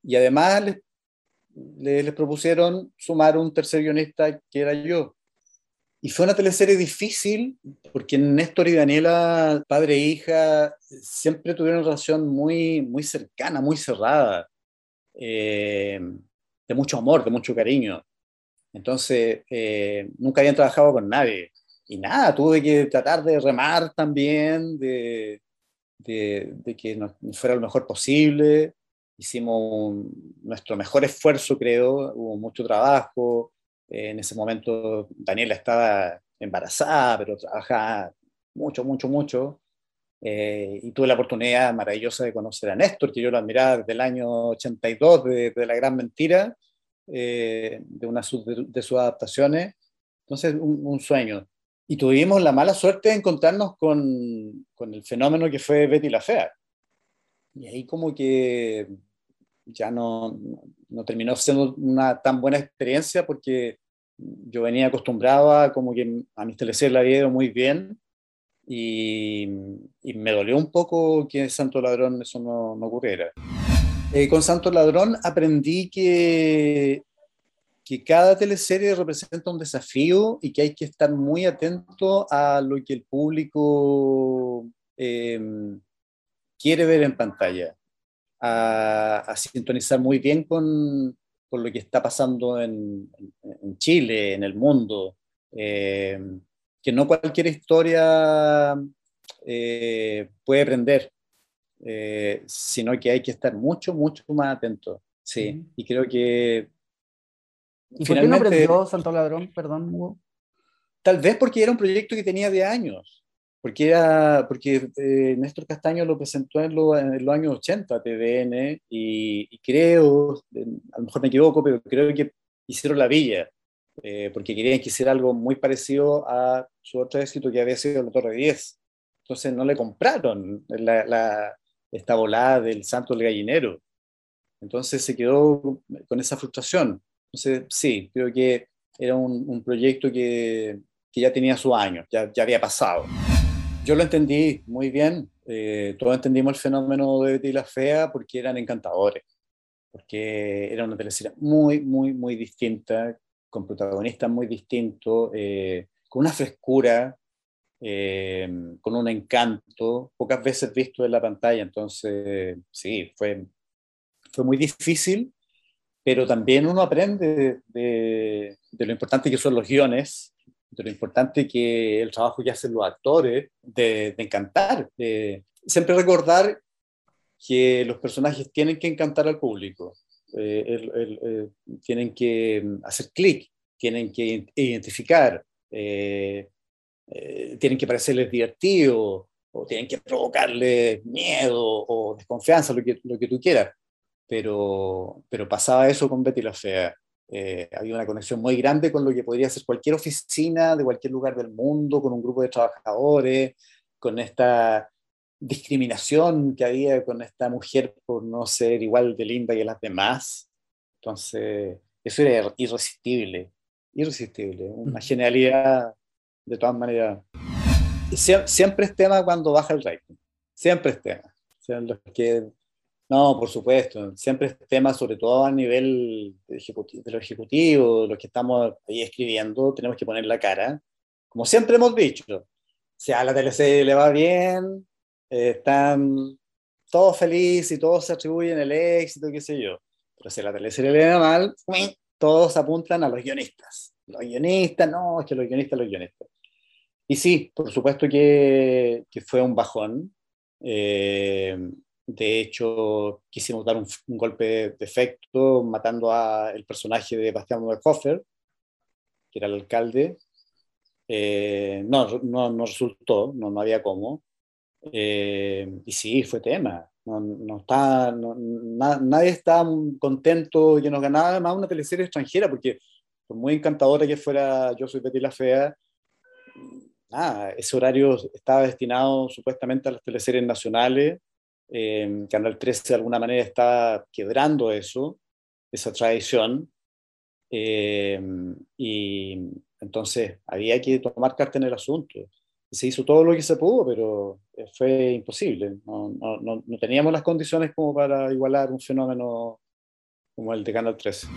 y además les, les, propusieron sumar un tercer guionista que era yo. Y fue una teleserie difícil porque Néstor y Daniela, padre e hija, siempre tuvieron una relación muy, muy cercana, muy cerrada, eh, de mucho amor, de mucho cariño. Entonces, eh, nunca habían trabajado con nadie. Y nada, tuve que tratar de remar también, de, de, que nos, fuera lo mejor posible. Hicimos nuestro mejor esfuerzo, creo. Hubo mucho trabajo. En ese momento Daniela estaba embarazada, pero trabajaba mucho, mucho, mucho. Eh, y tuve la oportunidad maravillosa de conocer a Néstor, que yo lo admiraba desde el año 82, de, de La Gran Mentira, eh, de una de, sus adaptaciones. Entonces, un, sueño. Y tuvimos la mala suerte de encontrarnos con, con, el fenómeno que fue Betty la Fea. Y ahí como que ya no, no terminó siendo una tan buena experiencia porque yo venía acostumbrado a como que a mis teleseries la había ido muy bien y, y, me dolió un poco que Santo Ladrón eso no, no ocurriera. Eh, con Santo Ladrón aprendí que, que cada teleserie representa un desafío y que hay que estar muy atento a lo que el público em, quiere ver en pantalla, a, sintonizar muy bien con, con, lo que está pasando en, en Chile, en el mundo, em, que no cualquier historia eh, puede prender. Eh, sino que hay que estar mucho, mucho más atento. Sí, y creo que... ¿Y por qué no aprendió Santo Ladrón? Perdón, Hugo. Tal vez porque era un proyecto que tenía de años, porque, era, porque eh, Néstor Castaño lo presentó en, en, los años 80, TVN, y, creo, a lo mejor me equivoco, pero creo que hicieron La Villa, eh, porque querían que hiciera algo muy parecido a su otro éxito que había sido La Torre 10. Entonces no le compraron la, esta volada del santo del gallinero. Entonces se quedó con esa frustración. Entonces, sí, creo que era un, proyecto que, que, ya tenía su año, ya, ya había pasado. Yo lo entendí muy bien, eh, todos entendimos el fenómeno de Betty la Fea porque eran encantadores, porque era una teleserie muy, muy, muy distinta, con protagonistas muy distintos, eh, con una frescura, eh, con un encanto, pocas veces visto en la pantalla. Entonces, sí, fue, fue muy difícil, pero también uno aprende de, lo importante que son los guiones, de lo importante que el trabajo que hacen los actores, de, encantar. De, siempre recordar que los personajes tienen que encantar al público, eh, eh, tienen que hacer clic, tienen que identificar. Eh, eh, tienen que parecerles divertidos o tienen que provocarles miedo o desconfianza, lo que, lo que tú quieras. Pero, pero pasaba eso con Betty la Fea. Eh, había una conexión muy grande con lo que podría ser cualquier oficina de cualquier lugar del mundo, con un grupo de trabajadores, con esta discriminación que había con esta mujer por no ser igual de linda que las demás. Entonces, eso era irresistible, irresistible, una genialidad de todas maneras. siempre es tema cuando baja el rating, siempre es tema. los que, no, por supuesto, siempre es tema, sobre todo a nivel de, de los ejecutivos, los que estamos ahí escribiendo, tenemos que poner la cara, como siempre hemos dicho. si a la teleserie le va bien, eh, están todos felices y todos se atribuyen el éxito, qué sé yo. Pero si a la teleserie le va mal, todos apuntan a los guionistas. Los guionistas, no, es que los guionistas, los guionistas. Y sí, por supuesto que, que fue un bajón. Eh, de hecho, quisimos dar un, golpe de, efecto matando al personaje de Bastián Hofer, que era el alcalde. Eh, no, no, no, resultó, no, no había cómo. Eh, y sí, fue tema. No, no está, nadie está contento que nos ganara más una teleserie extranjera, porque por muy encantadora que fuera Yo soy Betty la Fea, nada, ese horario estaba destinado supuestamente a las teleseries nacionales. Eh, Canal 13 de alguna manera está quebrando eso, esa tradición. Eh, y entonces había que tomar carta en el asunto se hizo todo lo que se pudo, pero eh, fue imposible. No, no, teníamos las condiciones como para igualar un fenómeno como el de Canal 13.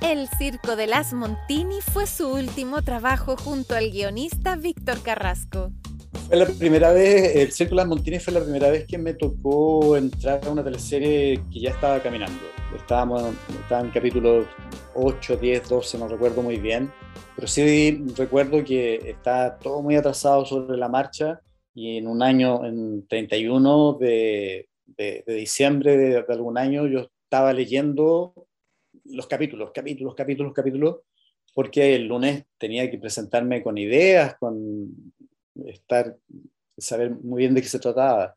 El Circo de las Montini fue su último trabajo junto al guionista Víctor Carrasco. Fue la primera vez, el Circo de las Montini fue la primera vez que me tocó entrar a una teleserie que ya estaba caminando. Estábamos, estaba en capítulo 8, 10, 12, no recuerdo muy bien pero sí recuerdo que está todo muy atrasado sobre la marcha y en un año, en 31 de, de, diciembre de, algún año, yo estaba leyendo los capítulos, capítulos, capítulos, capítulos, porque el lunes tenía que presentarme con ideas, con estar, saber muy bien de qué se trataba.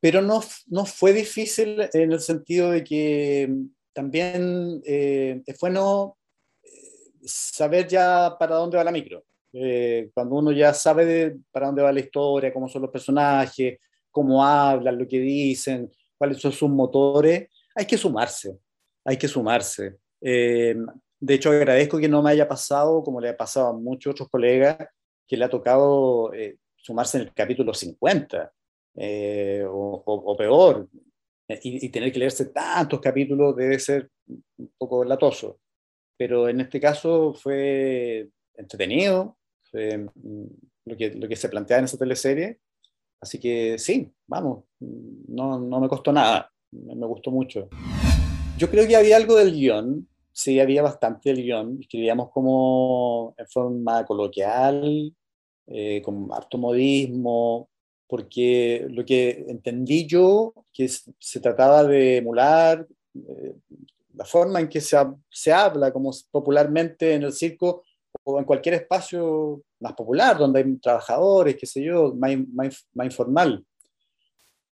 Pero no, no fue difícil en el sentido de que también eh, es bueno saber ya para dónde va la micro. Eh, cuando uno ya sabe para dónde va la historia, cómo son los personajes, cómo hablan, lo que dicen, cuáles son sus motores, hay que sumarse, hay que sumarse. Eh, de hecho, agradezco que no me haya pasado, como le ha pasado a muchos otros colegas, que le ha tocado eh, sumarse en el capítulo 50 o, peor. Y, y, tener que leerse tantos capítulos debe ser un poco latoso pero en este caso fue entretenido, mm, lo que, se planteaba en esa teleserie, así que sí, vamos, no, no me costó nada, me, gustó mucho. Yo creo que había algo del guion, sí, había bastante guion, escribíamos como en forma coloquial, eh, con harto modismo, porque lo que entendí yo, que se trataba de emular eh, la forma en que se, se habla, como popularmente en el circo o en cualquier espacio más popular, donde hay trabajadores, qué sé yo, más, más, informal.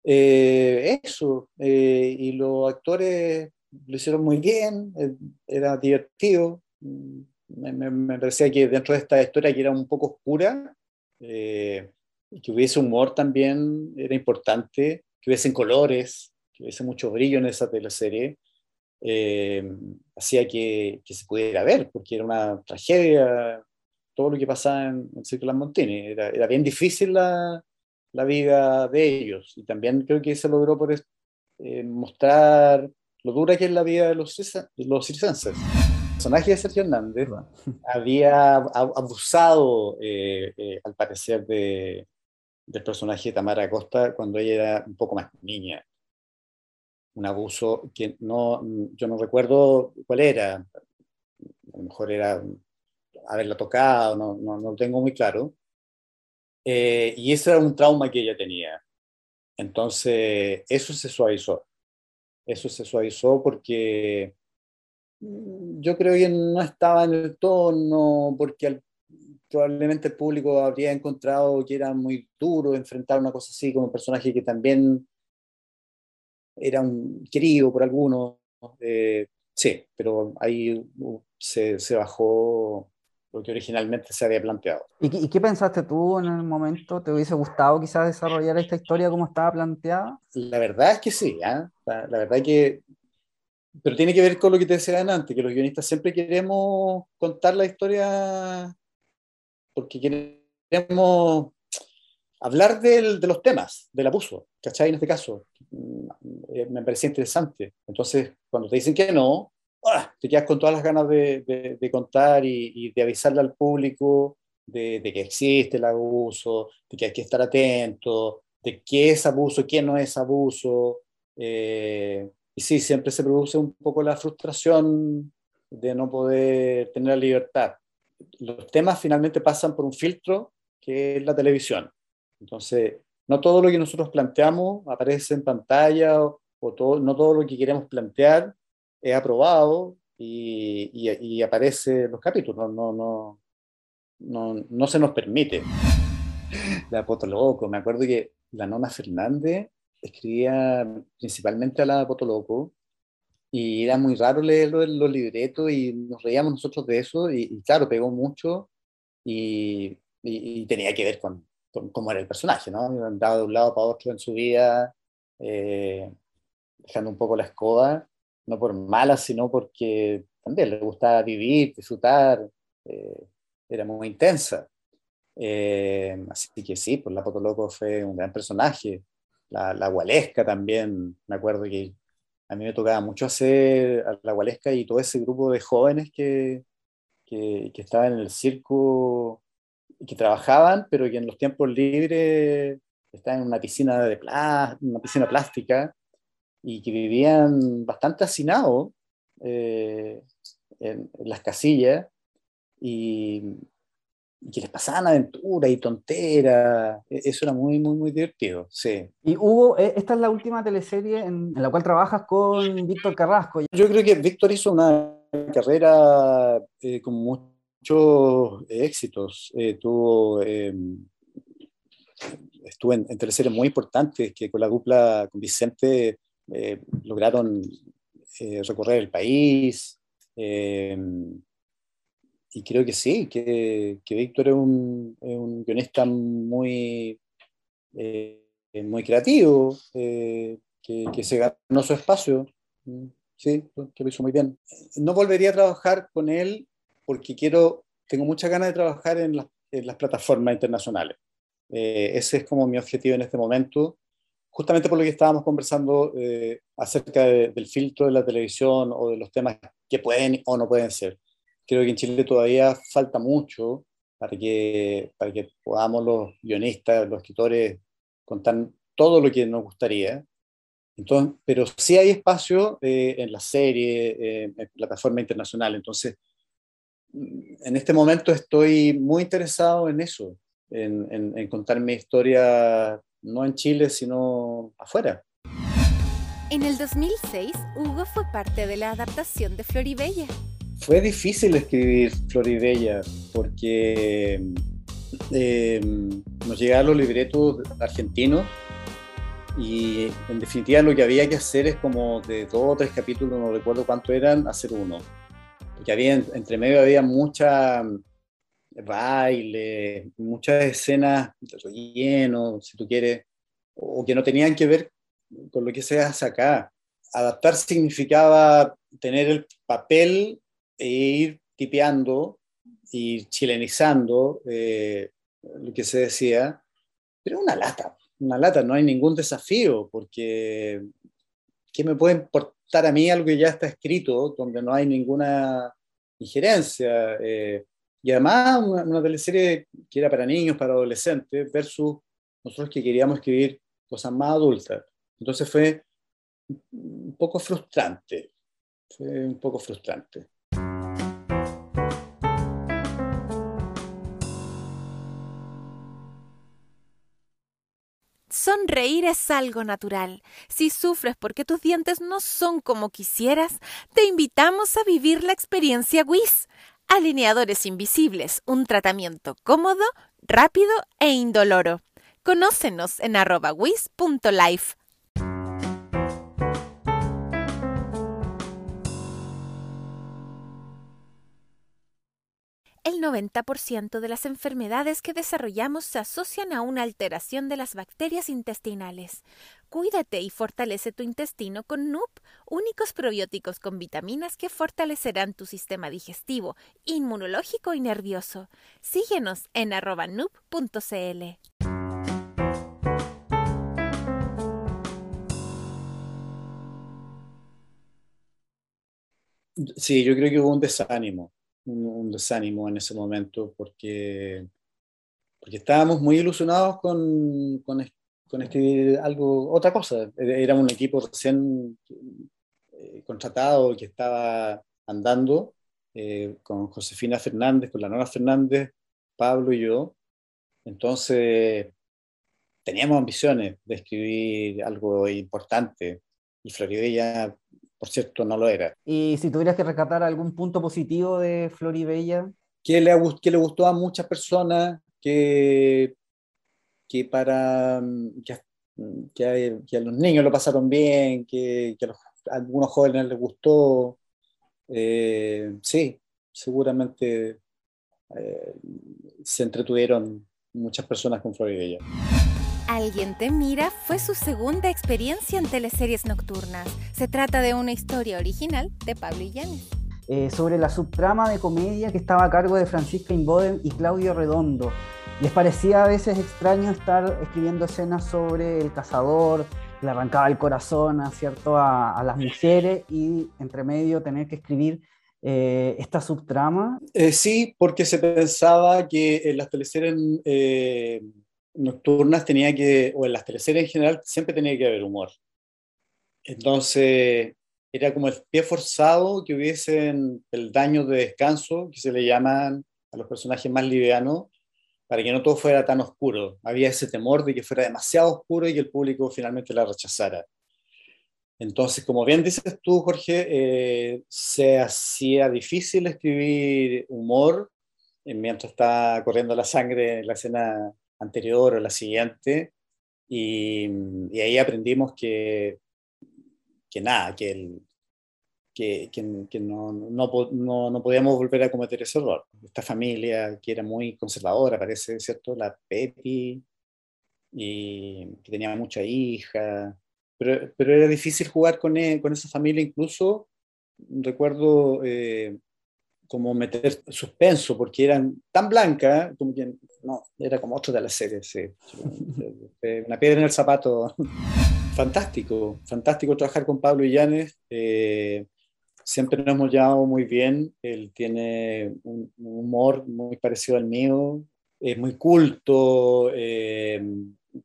Eh, eso, eh, y los actores lo hicieron muy bien, eh, era divertido. Mm, me, me, parecía que dentro de esta historia que era un poco oscura, que hubiese humor también era importante, que hubiesen colores, que hubiese mucho brillo en esa teleserie eh, hacía que, que, se pudiera ver, porque era una tragedia todo lo que pasaba en el Círculo Montini. Era, era bien difícil la, la, vida de ellos y también creo que se logró por eh, mostrar lo dura que es la vida de los, de los circenses. El personaje de Sergio Hernández había abusado, eh, al parecer, de, del personaje de Tamara Acosta cuando ella era un poco más niña un abuso que no, yo no recuerdo cuál era, a lo mejor era haberla tocado, no, no, no lo tengo muy claro. Eh, y ese era un trauma que ella tenía. Entonces, eso se suavizó. Eso se suavizó porque mm, yo creo que no estaba en el tono, porque probablemente el público habría encontrado que era muy duro enfrentar una cosa así como un personaje que también era un querido por algunos. Eh, sí, pero ahí uh, se, se, bajó lo que originalmente se había planteado. ¿Y, qué pensaste tú en el momento? ¿Te hubiese gustado quizás desarrollar esta historia como estaba planteada? La verdad es que sí, ¿eh? la, la, verdad que... Pero tiene que ver con lo que te decía antes, que los guionistas siempre queremos contar la historia porque queremos hablar del, de los temas, del abuso, ¿cachai? En este caso, eh, me parecía interesante. Entonces, cuando te dicen que no, ¡ah! te quedas con todas las ganas de, de, contar y, de avisarle al público de, que existe el abuso, de que hay que estar atento, de qué es abuso, qué no es abuso. Eh, y sí, siempre se produce un poco la frustración de no poder tener la libertad. Los temas finalmente pasan por un filtro que es la televisión. Entonces, no todo lo que nosotros planteamos aparece en pantalla o, todo, no todo lo que queremos plantear es aprobado y, y, aparece en los capítulos. No, no, no, no se nos permite. La Potoloco, me acuerdo que la nona Fernández escribía principalmente a la Potoloco y era muy raro leer los, libretos y nos reíamos nosotros de eso y, claro, pegó mucho y, y, tenía que ver con, cómo era el personaje, ¿no? Andaba de un lado para otro en su vida, eh, dejando un poco la escoba, no por mala, sino porque también le gustaba vivir, disfrutar, eh, era muy intensa. Eh, así que sí, pues la Potoloco fue un gran personaje. La, la Gualesca también, me acuerdo que a mí me tocaba mucho hacer a la Gualesca y todo ese grupo de jóvenes que, que, estaban en el circo, que trabajaban, pero que en los tiempos libres estaban en una piscina, de una piscina plástica y que vivían bastante hacinados eh, en, las casillas y, y que les pasaban aventura y tontera. E, eso era muy, muy, muy divertido, sí. Y Hugo, e, esta es la última teleserie en, la cual trabajas con Víctor Carrasco. Yo creo que Víctor hizo una carrera eh, con muchos éxitos. Eh, tuvo, em, estuvo en, en, teleseries muy importantes que con la dupla con Vicente eh, lograron recorrer el país. Em, y creo que sí, que, que Víctor es un, un, guionista muy, eh, muy creativo, eh, que, que, se ganó su espacio. Mm, sí, que lo hizo muy bien. No volvería a trabajar con él porque quiero, tengo muchas ganas de trabajar en, en las plataformas internacionales. Eh, ese es como mi objetivo en este momento, justamente por lo que estábamos conversando acerca del filtro de la televisión o de los temas que pueden o no pueden ser creo que en Chile todavía falta mucho para que, para que podamos los guionistas, los escritores, contar todo lo que nos gustaría. Entonces, pero sí hay espacio eh, en la serie, eh, en plataforma internacional. Entonces, mm, en este momento estoy muy interesado en eso, en, en, en contar mi historia no en Chile, sino afuera. En el 2006, Hugo fue parte de la adaptación de Floribella fue difícil escribir Floribella porque eh, nos llegaron los libretos argentinos y en definitiva lo que había que hacer es como de dos o tres capítulos, no recuerdo cuánto eran, hacer uno. Porque había, entre medio había mucha baile, muchas escenas de relleno, si tú quieres, o que no tenían que ver con lo que se hace acá. Adaptar significaba tener el papel e ir tipeando, ir chilenizando eh, lo que se decía, pero una lata, una lata, no hay ningún desafío, porque ¿qué me puede importar a mí algo que ya está escrito, donde no hay ninguna injerencia? Eh, y además una, una, teleserie que era para niños, para adolescentes, versus nosotros que queríamos escribir cosas más adultas. Entonces fue un poco frustrante, fue un poco frustrante. Sonreír es algo natural. Si sufres porque tus dientes no son como quisieras, te invitamos a vivir la experiencia WIS. Alineadores invisibles, un tratamiento cómodo, rápido e indoloro. Conócenos en arroba wis.life. El 90% de las enfermedades que desarrollamos se asocian a una alteración de las bacterias intestinales. Cuídate y fortalece tu intestino con NUP, únicos probióticos con vitaminas que fortalecerán tu sistema digestivo, inmunológico y nervioso. Síguenos en arroba nup.cl. Sí, yo creo que hubo un desánimo un, desánimo en ese momento porque porque estábamos muy ilusionados con, con, con escribir algo, otra cosa. Era un equipo recién eh, contratado que estaba andando eh, con Josefina Fernández, con la Nora Fernández, Pablo y yo. Entonces, teníamos ambiciones de escribir algo importante y Floribella, por cierto, no lo era. Y si tuvieras que rescatar algún punto positivo de Floribella. Que le, que le gustó a muchas personas, que, que para que, que, a los niños lo pasaron bien, que, que a, algunos jóvenes les gustó. Eh, sí, seguramente eh, se entretuvieron muchas personas con Floribella. Alguien te mira fue su segunda experiencia en teleseries nocturnas. Se trata de una historia original de Pablo Illanes. Eh, sobre la subtrama de comedia que estaba a cargo de Francisca Inboden y Claudio Redondo. Les parecía a veces extraño estar escribiendo escenas sobre el cazador, le arrancaba el corazón a, ¿cierto? a, las mujeres y entre medio tener que escribir eh, esta subtrama. Eh, sí, porque se pensaba que en las teleseries nocturnas tenía que, o en las teleseries en general, siempre tenía que haber humor. Entonces, era como el pie forzado que hubiesen el daño de descanso, que se le llaman a los personajes más livianos, para que no todo fuera tan oscuro. Había ese temor de que fuera demasiado oscuro y que el público finalmente la rechazara. Entonces, como bien dices tú, Jorge, eh, se hacía difícil escribir humor eh, mientras está corriendo la sangre en la escena anterior o la siguiente, y, ahí aprendimos que, que nada, que, el, que, que, no, no, no, podíamos volver a cometer ese error. Esta familia que era muy conservadora, parece, ¿cierto? La Pepi, y que tenía mucha hija, pero, pero era difícil jugar con, e, con esa familia, incluso recuerdo eh, como meter suspenso, porque eran tan blancas, como que no, era como otro de las series, sí. Una piedra en el zapato. Fantástico, fantástico trabajar con Pablo Illanes. Eh, siempre nos hemos llevado muy bien. Él tiene un, humor muy parecido al mío. Es muy culto, eh,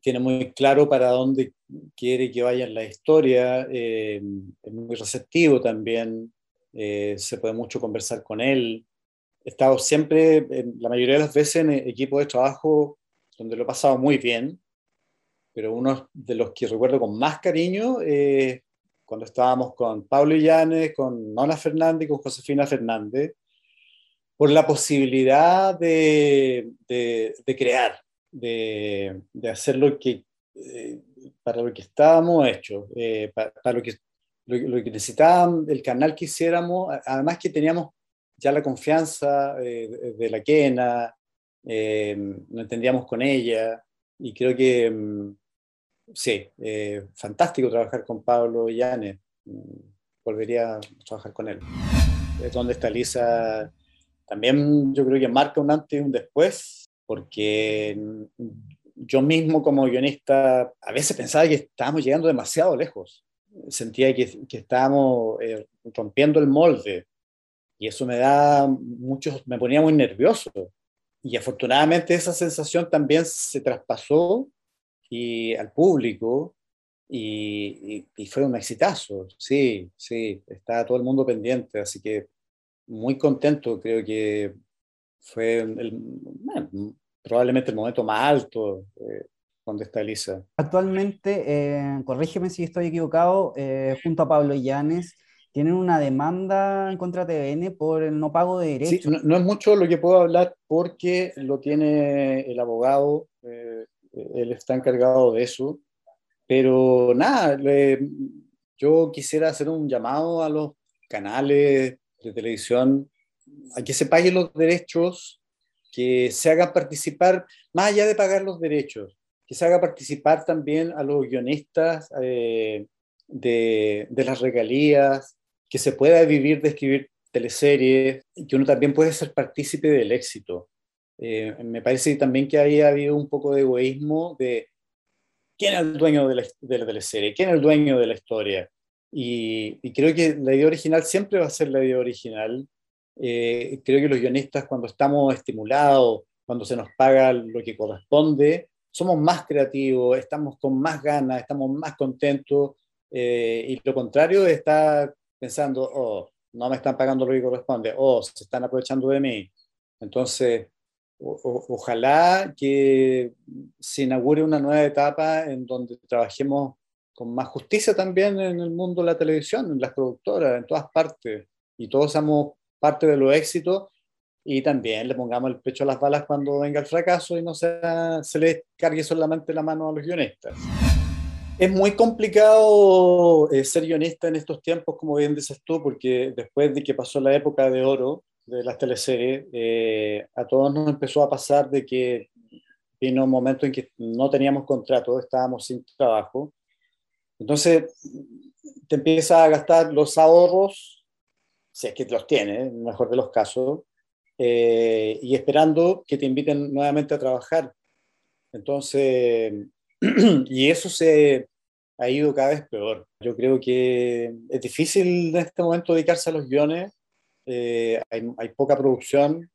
tiene muy claro para dónde quiere que vaya la historia. Eh, es muy receptivo también. se puede mucho conversar con él he estado siempre, la mayoría de las veces, en equipos de trabajo donde lo he pasado muy bien, pero uno de los que recuerdo con más cariño es cuando estábamos con Pablo Illanes, con Nona Fernández y con Josefina Fernández, por la posibilidad de, de, crear, de, de, hacer lo que, eh, para lo que estábamos hechos, eh, para, lo, que, lo, lo, que el canal que hiciéramos, además que teníamos ya la confianza eh, de la Kena, eh, nos entendíamos con ella y creo que mm, sí, eh, fantástico trabajar con Pablo Llanes, mm, volvería a trabajar con él. Es donde está Lisa, también yo creo que marca un antes y un después, porque mm, yo mismo como guionista a veces pensaba que estábamos llegando demasiado lejos, sentía que, que estábamos rompiendo el molde y eso me da mucho, me ponía muy nervioso. Y afortunadamente esa sensación también se traspasó y, al público y, y, fue un exitazo. Sí, sí, está todo el mundo pendiente, así que muy contento, creo que fue el, probablemente el momento más alto eh, donde está Elisa. Actualmente, eh, corrígeme si estoy equivocado, eh, junto a Pablo Llanes, tienen una demanda en contra de TVN por el no pago de derechos. Sí, no, es mucho lo que puedo hablar porque lo tiene el abogado, eh, él está encargado de eso, pero nada, yo quisiera hacer un llamado a los canales de televisión a que se paguen los derechos, que se haga participar, más allá de pagar los derechos, que se haga participar también a los guionistas eh, de, de, las regalías, que se pueda vivir de escribir teleseries que uno también puede ser partícipe del éxito. Eh, me parece también que ahí ha habido un poco de egoísmo de quién es el dueño de la, de teleserie, quién es el dueño de la historia. Y, creo que la idea original siempre va a ser la idea original. Eh, creo que los guionistas cuando estamos estimulados cuando se nos paga lo que corresponde, somos más creativos, estamos con más ganas, estamos más contentos, eh, y lo contrario está pensando, oh, no me están pagando lo que corresponde, oh, se están aprovechando de mí. Entonces, ojalá que se inaugure una nueva etapa en donde trabajemos con más justicia también en el mundo de la televisión, en las productoras, en todas partes, y todos somos parte de los éxitos y también le pongamos el pecho a las balas cuando venga el fracaso y no se, se le cargue solamente la mano a los guionistas. Es muy complicado eh, ser guionista en estos tiempos, como bien dices tú, porque después de que pasó la época de oro de las teleseries, eh, a todos nos empezó a pasar de que vino un momento en que no teníamos contrato, estábamos sin trabajo. Entonces, te empieza a gastar los ahorros, si es que los tienes, en el mejor de los casos, eh, y esperando que te inviten nuevamente a trabajar. Entonces, y eso se ha ido cada vez peor. Yo creo que es difícil en este momento dedicarse a los guiones, eh, hay, hay, poca producción,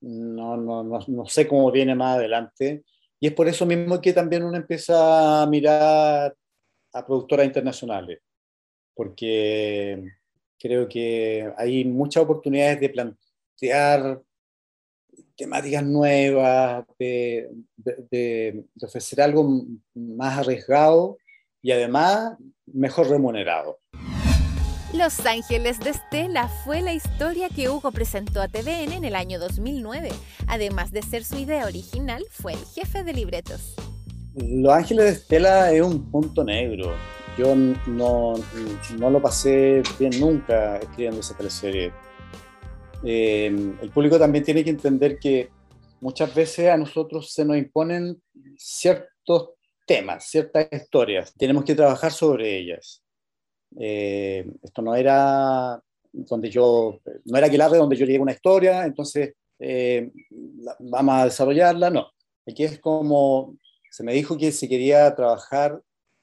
no, no, no, no, sé cómo viene más adelante, y es por eso mismo que también uno empieza a mirar a productoras internacionales, porque creo que hay muchas oportunidades de plantear temáticas nuevas, de, de, ofrecer algo más arriesgado y además mejor remunerado. Los Ángeles de Estela fue la historia que Hugo presentó a TVN en el año 2009. Además de ser su idea original, fue el jefe de libretos. Los Ángeles de Estela es un punto negro. Yo no, no lo pasé bien nunca escribiendo esa teleserie eh, el público también tiene que entender que muchas veces a nosotros se nos imponen ciertos temas, ciertas historias. Tenemos que trabajar sobre ellas. Eh, esto no era donde yo, no era Aguilar donde yo llegué una historia, entonces eh, vamos a desarrollarla, no. Aquí es como, se me dijo que se quería trabajar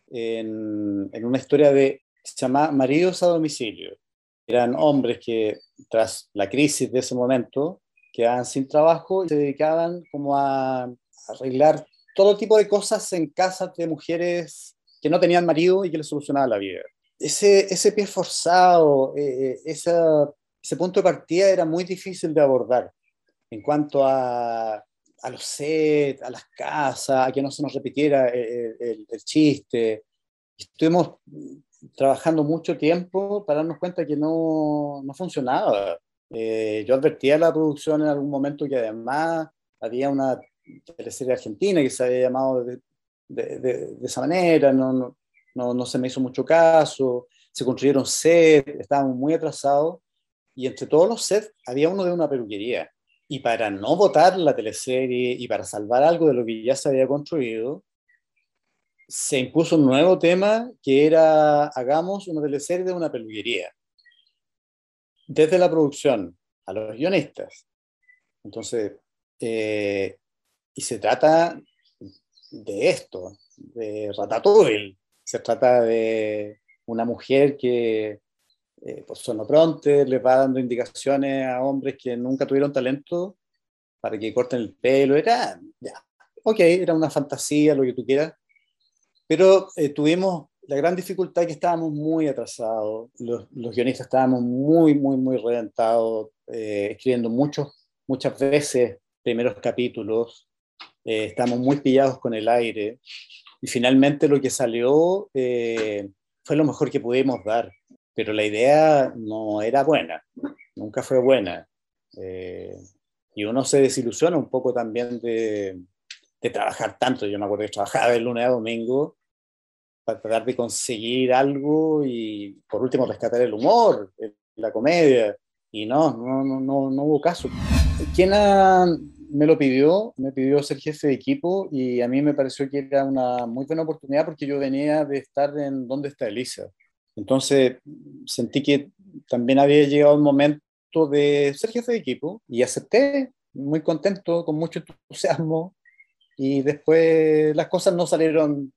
en, en una historia de, se llama Maridos a domicilio eran hombres que tras la crisis de ese momento quedaban sin trabajo y se dedicaban como a arreglar todo tipo de cosas en casas de mujeres que no tenían marido y que les solucionaban la vida. Ese, ese pie forzado, eh, eh ese punto de partida era muy difícil de abordar en cuanto a, a los sets, a las casas, a que no se nos repitiera el, eh, eh, el, el chiste. Estuvimos trabajando mucho tiempo para darnos cuenta que no, no funcionaba. Eh, yo advertía a la producción en algún momento que además había una teleserie argentina que se había llamado de, de, esa manera, no, no, no, se me hizo mucho caso, se construyeron sets, estábamos muy atrasados y entre todos los sets había uno de una peluquería. Y para no votar la teleserie y para salvar algo de lo que ya se había construido, se impuso un nuevo tema que era hagamos una teleserie de una peluquería. Desde la producción a los guionistas. Entonces, eh, y se trata de esto, de Ratatouille. Se trata de una mujer que, eh, por sonopronte, le va dando indicaciones a hombres que nunca tuvieron talento para que corten el pelo. Era, ya, ok, era una fantasía, lo que tú quieras, pero eh, tuvimos la gran dificultad que estábamos muy atrasados, los, los guionistas estábamos muy, muy, muy reventados, eh, escribiendo muchos, muchas veces primeros capítulos, eh, estábamos muy pillados con el aire, y finalmente lo que salió eh, fue lo mejor que pudimos dar, pero la idea no era buena, nunca fue buena. Eh, y uno se desilusiona un poco también de, de trabajar tanto. Yo me acuerdo que trabajaba de lunes a domingo para tratar de conseguir algo y por último rescatar el humor, la comedia. Y no, no, no, no, hubo caso. ¿Quién me lo pidió? Me pidió ser jefe de equipo y a mí me pareció que era una muy buena oportunidad porque yo venía de estar en ¿Dónde está Elisa? Entonces sentí que también había llegado el momento de ser jefe de equipo y acepté, muy contento, con mucho entusiasmo y después las cosas no salieron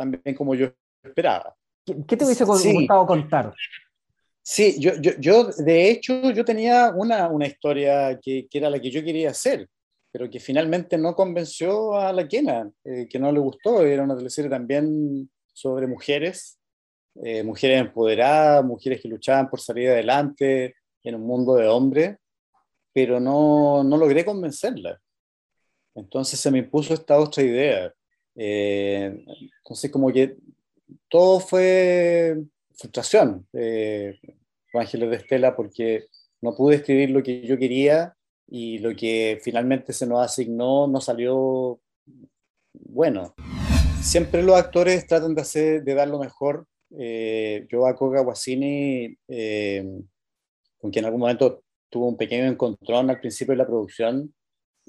tan bien como yo esperaba. ¿Qué te hubiese sí. gustado contar? Sí, yo, yo, yo, de hecho yo tenía una, una historia que, que, era la que yo quería hacer. pero que finalmente no convenció a la quena, eh, que no le gustó. Era una teleserie también sobre mujeres, eh, mujeres empoderadas, mujeres que luchaban por salir adelante en un mundo de hombres, pero no, no logré convencerla. Entonces se me impuso esta otra idea. Eh, entonces como que todo fue frustración, eh, Ángeles de Estela, porque no pude escribir lo que yo quería y lo que finalmente se nos asignó no salió bueno. Siempre los actores tratan de, hacer, de dar lo mejor. Eh, yo a Koga Guasini, eh, con quien en algún momento tuvo un pequeño encontrón al principio de la producción.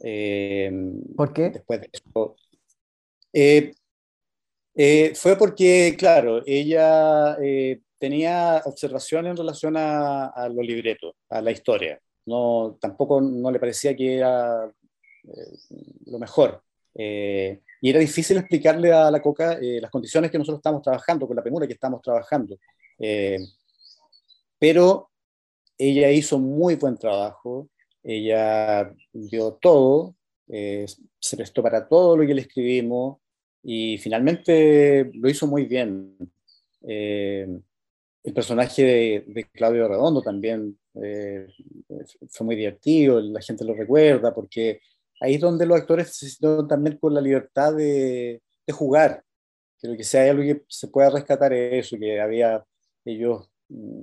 Eh, ¿Por qué? Después de eso. Fue porque, claro, ella tenía observaciones en relación a, a los libretos, a la historia. No, tampoco no le parecía que era eh, lo mejor. Eh, y era difícil explicarle a la Coca eh, las condiciones que nosotros estamos trabajando, con la premura que estamos trabajando. pero ella hizo muy buen trabajo, ella dio todo, se prestó para todo lo que le escribimos y finalmente lo hizo muy bien el personaje de, Claudio Redondo también eh, fue muy divertido, la gente lo recuerda, porque ahí es donde los actores se sintieron también con la libertad de, jugar. Creo que si hay algo que se pueda rescatar es eso, que había, ellos mm,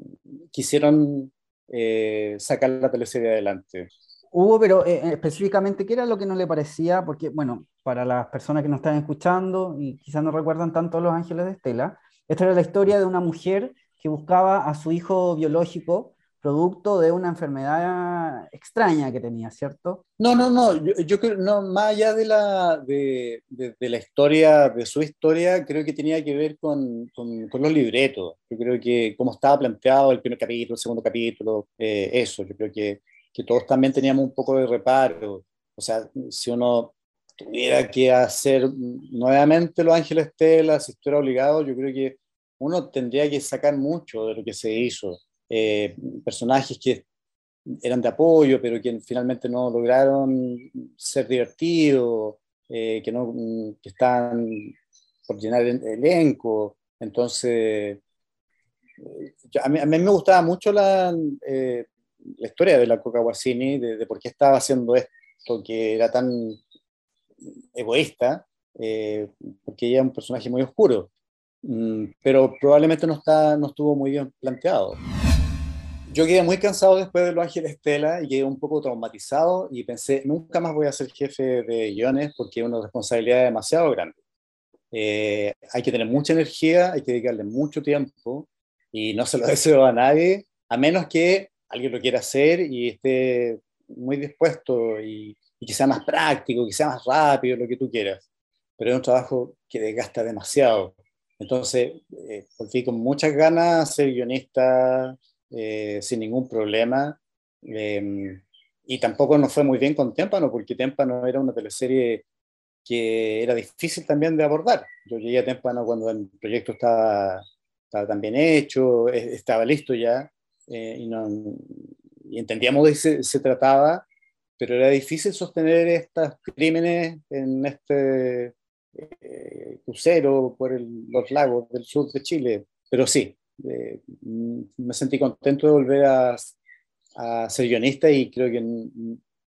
quisieron eh, sacar la teleserie adelante. Hugo, pero eh, específicamente, ¿qué era lo que no le parecía? Porque, bueno, para las personas que nos están escuchando y quizás no recuerdan tanto Los Ángeles de Estela, esta era la historia de una mujer que buscaba a su hijo biológico producto de una enfermedad extraña que tenía, ¿cierto? No, no, no, yo, creo, no, más allá de la, de, de, la historia, de su historia, creo que tenía que ver con, con, los libretos. Yo creo que como estaba planteado el primer capítulo, el segundo capítulo, eh, eso, yo creo que, que todos también teníamos un poco de reparo. O sea, si uno tuviera que hacer nuevamente Los Ángeles Estela, si estuviera obligado, yo creo que uno tendría que sacar mucho de lo que se hizo. Eh, personajes que eran de apoyo, pero que finalmente no lograron ser divertidos, eh, que, no, que están por llenar el elenco. Entonces, eh, a, mí, me gustaba mucho la, la historia de la Coca Guasini, de, por qué estaba haciendo esto, que era tan egoísta, porque ella es un personaje muy oscuro. Mm, pero probablemente no, está, no estuvo muy bien planteado. Yo quedé muy cansado después de Los Ángeles Estela y quedé un poco traumatizado y pensé, nunca más voy a ser jefe de guiones porque es una responsabilidad demasiado grande. Eh, hay que tener mucha energía, hay que dedicarle mucho tiempo y no se lo deseo a nadie, a menos que alguien lo quiera hacer y esté muy dispuesto y, y que sea más práctico, que sea más rápido, lo que tú quieras. Pero es un trabajo que desgasta demasiado. Entonces, eh, volví con muchas ganas ser guionista eh, sin ningún problema. Em, y tampoco nos fue muy bien con Témpano, porque Témpano era una teleserie que era difícil también de abordar. Yo llegué a Témpano cuando el proyecto estaba, estaba tan bien hecho, estaba listo ya, eh, y, no, y, entendíamos de qué se, se, trataba, pero era difícil sostener estos crímenes en este eh, crucero por los lagos del sur de Chile. Pero sí, eh, me sentí contento de volver a, a, ser guionista y creo que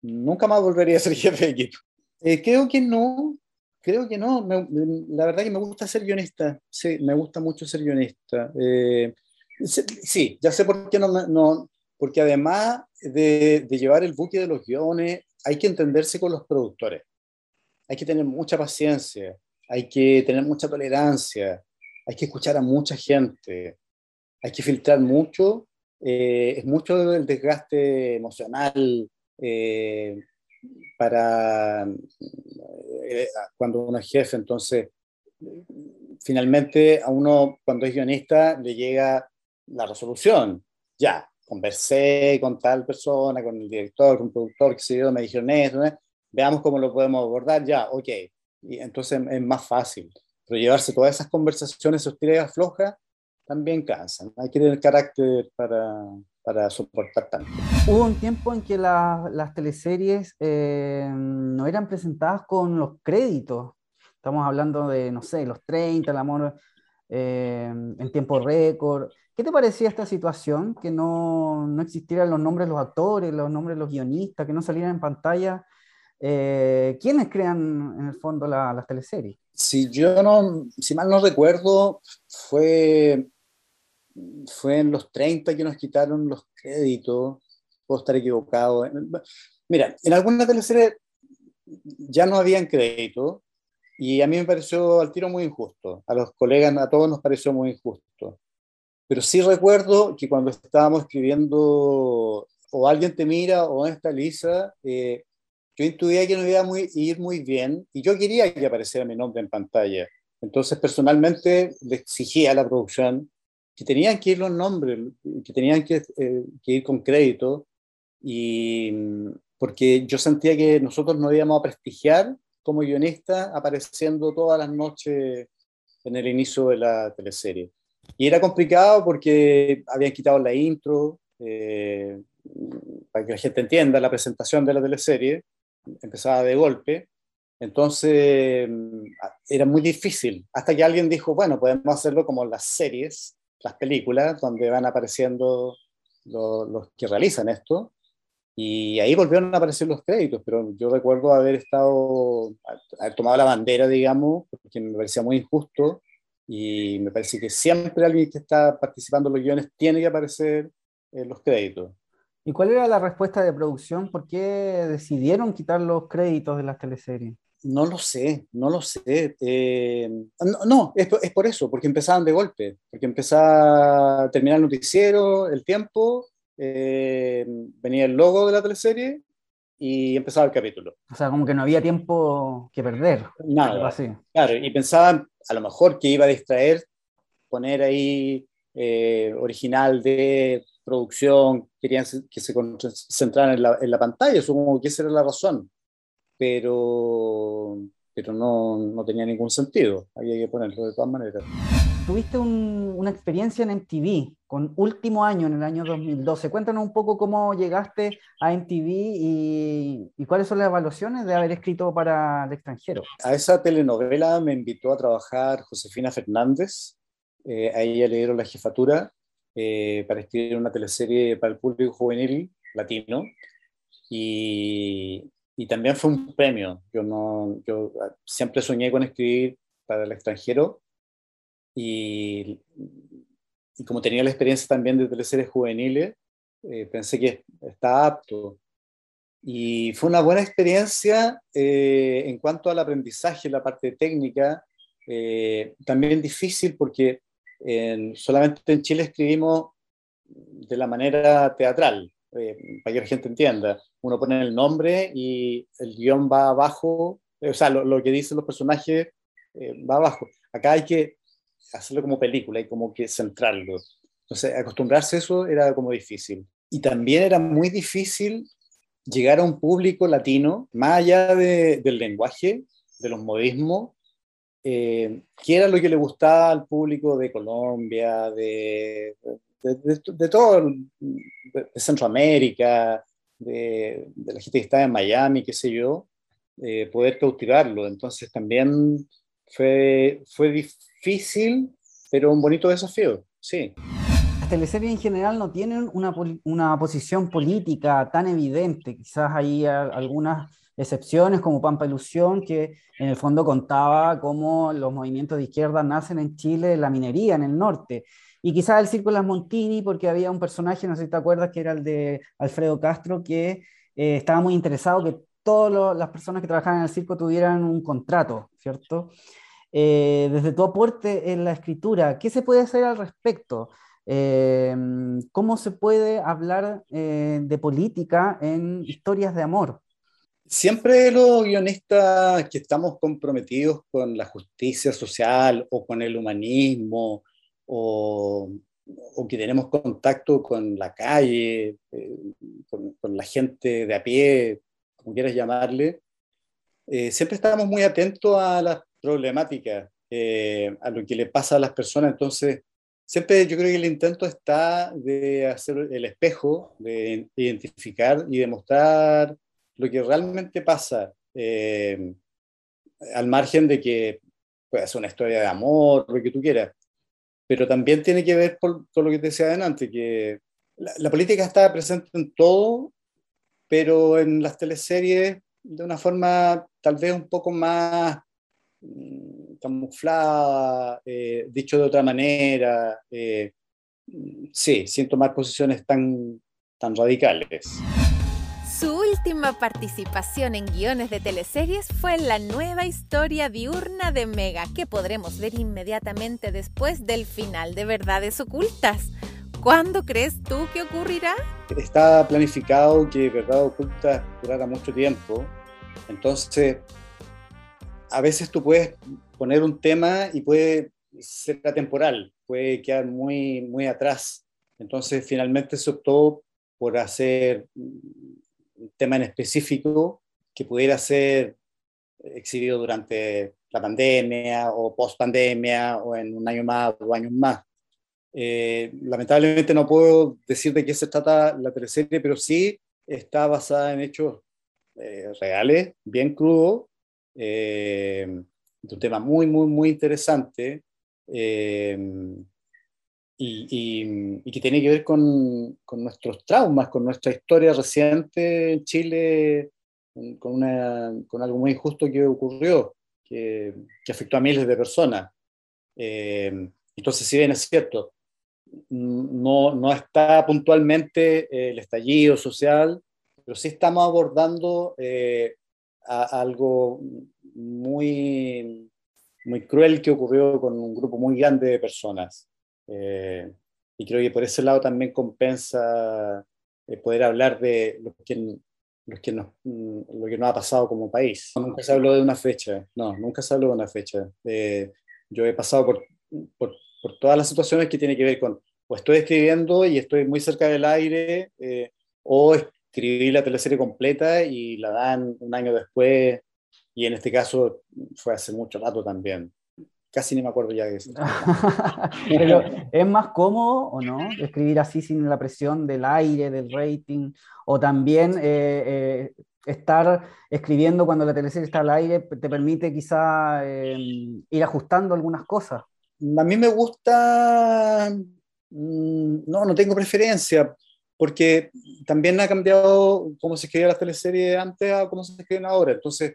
nunca más volvería a ser jefe de equipo. Eh, creo que no, creo que no. la verdad que me gusta ser guionista. Sí, me gusta mucho ser guionista. Sí, ya sé por qué no, no porque además de, de, llevar el buque de los guiones, hay que entenderse con los productores. Hay que tener mucha paciencia, hay que tener mucha tolerancia, hay que escuchar a mucha gente, hay que filtrar mucho, eh, es mucho el desgaste emocional eh, para eh, cuando uno es jefe, entonces finalmente a uno cuando es guionista le llega la resolución, ya, conversé con tal persona, con el director, con el productor, que se yo, me dijeron esto, ¿no? veamos cómo lo podemos abordar, ya, ok. Y entonces es más fácil. Pero llevarse todas esas conversaciones, esos tiras flojas, también cansan. Hay que tener carácter para, para soportar tanto. Hubo un tiempo en que las teleseries eh, no eran presentadas con los créditos. Estamos hablando de, no sé, los 30, el amor eh, en tiempo récord. ¿Qué te parecía esta situación? Que no, no, existieran los nombres de los actores, los nombres de los guionistas, que no salieran en pantalla. Eh, ¿Quiénes crean en el fondo las teleseries? Si yo no, si mal no recuerdo, fue fue en los 30 que nos quitaron los créditos, puedo estar equivocado. Mira, en algunas teleseries ya no habían crédito y a mí me pareció al tiro muy injusto, a los colegas, a todos nos pareció muy injusto. Pero sí recuerdo que cuando estábamos escribiendo o alguien te mira o esta Lisa, eh, yo intuía que no iba a ir muy bien y yo quería que apareciera mi nombre en pantalla. Entonces, personalmente, le exigía a la producción que tenían que ir los nombres, que tenían que, eh, que, ir con crédito, y porque yo sentía que nosotros no íbamos a prestigiar como guionista apareciendo todas las noches en el inicio de la teleserie. Y era complicado porque habían quitado la intro, eh, para que la gente entienda, la presentación de la teleserie empezaba de golpe, entonces era muy difícil, hasta que alguien dijo, bueno, podemos hacerlo como las series, las películas donde van apareciendo los, que realizan esto. Y ahí volvieron a aparecer los créditos, pero yo recuerdo haber estado, haber tomado la bandera, digamos, porque me parecía muy injusto y me parece que siempre alguien que está participando en los guiones tiene que aparecer en los créditos. ¿Y cuál era la respuesta de producción? ¿Por qué decidieron quitar los créditos de las teleseries? No lo sé, no lo sé. Eh, no, es, por eso, porque empezaban de golpe, porque empezaba a terminar el noticiero, el tiempo, eh, venía el logo de la teleserie y empezaba el capítulo. O sea, como que no había tiempo que perder. Nada. Así. Claro, y pensaban a lo mejor que iba a distraer, poner ahí eh, original de producción, querían que se concentraran en la, en la pantalla, supongo que esa era la razón pero, pero no, no, tenía ningún sentido, había que ponerlo de todas maneras. Tuviste una experiencia en MTV con último año, en el año 2012. Cuéntanos un poco cómo llegaste a MTV y, y, cuáles son las evaluaciones de haber escrito para el extranjero. A esa telenovela me invitó a trabajar Josefina Fernández. Eh, a ella le dieron la jefatura eh, para escribir una teleserie para el público juvenil latino. Y, y también fue un premio. Yo, no, yo siempre soñé con escribir para el extranjero y, y como tenía la experiencia también de teleseries juveniles, eh, pensé que estaba apto. Y fue una buena experiencia eh, en cuanto al aprendizaje, la parte técnica, eh, también difícil porque solamente en Chile escribimos de la manera teatral, eh, para que la gente entienda. Uno pone el nombre y el guion va abajo, o sea, lo, que dicen los personajes eh, va abajo. Acá hay que hacerlo como película, hay como que centrarlo. Entonces, acostumbrarse a eso era como difícil. Y también era muy difícil llegar a un público latino, más allá del lenguaje, de los modismos, eh, qué era lo que le gustaba al público de Colombia, de, de, todo, de Centroamérica, de, la gente que está en Miami, qué sé yo, eh, poder cautivarlo. Entonces también fue, fue difícil, pero un bonito desafío, sí. Las teleseries en general no tienen una, una posición política tan evidente, quizás hay algunas excepciones como Pampa Ilusión, que en el fondo contaba cómo los movimientos de izquierda nacen en Chile, la minería en el norte. Y quizás el Circo Las Montini, porque había un personaje, no sé si te acuerdas, que era el de Alfredo Castro, que eh, estaba muy interesado que todas las personas que trabajaban en el circo tuvieran un contrato, ¿cierto? Eh, desde tu aporte en la escritura, ¿qué se puede hacer al respecto? Eh, ¿Cómo se puede hablar de política en historias de amor? Siempre los guionistas que estamos comprometidos con la justicia social o con el humanismo o, que tenemos contacto con la calle, eh, con, la gente de a pie, como quieras llamarle, eh, siempre estamos muy atentos a las problemáticas, eh, a lo que le pasa a las personas. Entonces, siempre yo creo que el intento está de hacer el espejo, de identificar y demostrar lo que realmente pasa, eh, al margen de que pueda ser una historia de amor, lo que tú quieras, pero también tiene que ver con, lo que te decía adelante, que la, política está presente en todo, pero en las teleseries de una forma tal vez un poco más mm, camuflada, eh, dicho de otra manera. Eh, sí, sin tomar posiciones tan, tan radicales. Su última participación en guiones de teleseries fue en la nueva historia diurna de Mega, que podremos ver inmediatamente después del final de Verdades Ocultas. ¿Cuándo crees tú que ocurrirá? Está planificado que Verdad Oculta durara mucho tiempo. Entonces, a veces tú puedes poner un tema y puede ser atemporal, puede quedar muy, muy atrás. Entonces, finalmente se optó por hacer un tema en específico que pudiera ser exhibido durante la pandemia o post pandemia o en un año más o años más. Eh, lamentablemente no puedo decir de qué se trata la teleserie, pero sí está basada en hechos eh, reales, bien crudos, eh, un tema muy, muy, muy interesante y, que tiene que ver con, con, nuestros traumas, con nuestra historia reciente en Chile, con, una, con algo muy injusto que ocurrió, que, que afectó a miles de personas. Eh, entonces, si bien es cierto, no, no está puntualmente el estallido social, pero sí estamos abordando eh, algo muy, muy cruel que ocurrió con un grupo muy grande de personas. Eh, y creo que por ese lado también compensa eh, poder hablar de lo que, lo, que nos, mm, lo que nos ha pasado como país. Nunca se habló de una fecha, no, nunca se habló de una fecha. Eh, yo he pasado por, por, por, todas las situaciones que tienen que ver con, o estoy escribiendo y estoy muy cerca del aire, o escribí la teleserie completa y la dan un año después, y en este caso fue hace mucho rato también casi ni me acuerdo ya de eso. Pero es más cómodo o no escribir así sin la presión del aire, del rating, o también eh, eh, estar escribiendo cuando la teleserie está al aire te permite quizá em, ir ajustando algunas cosas. A mí me gusta, no, no tengo preferencia, porque también ha cambiado cómo se escribía la teleserie antes a cómo se escriben ahora. Entonces,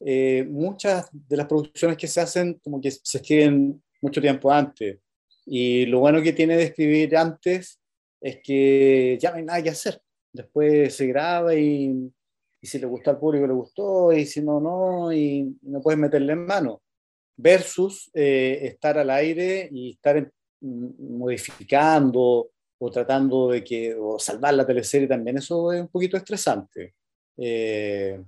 eh, muchas de las producciones que se hacen como que se escriben mucho tiempo antes. Y lo bueno que tiene de escribir antes es que ya no hay nada que hacer. Después se graba y, si le gusta al público le gustó y si no, no, y no puedes meterle en mano. Versus eh, estar al aire y estar modificando o tratando de que, o salvar la teleserie también, eso es un poquito estresante. Eh,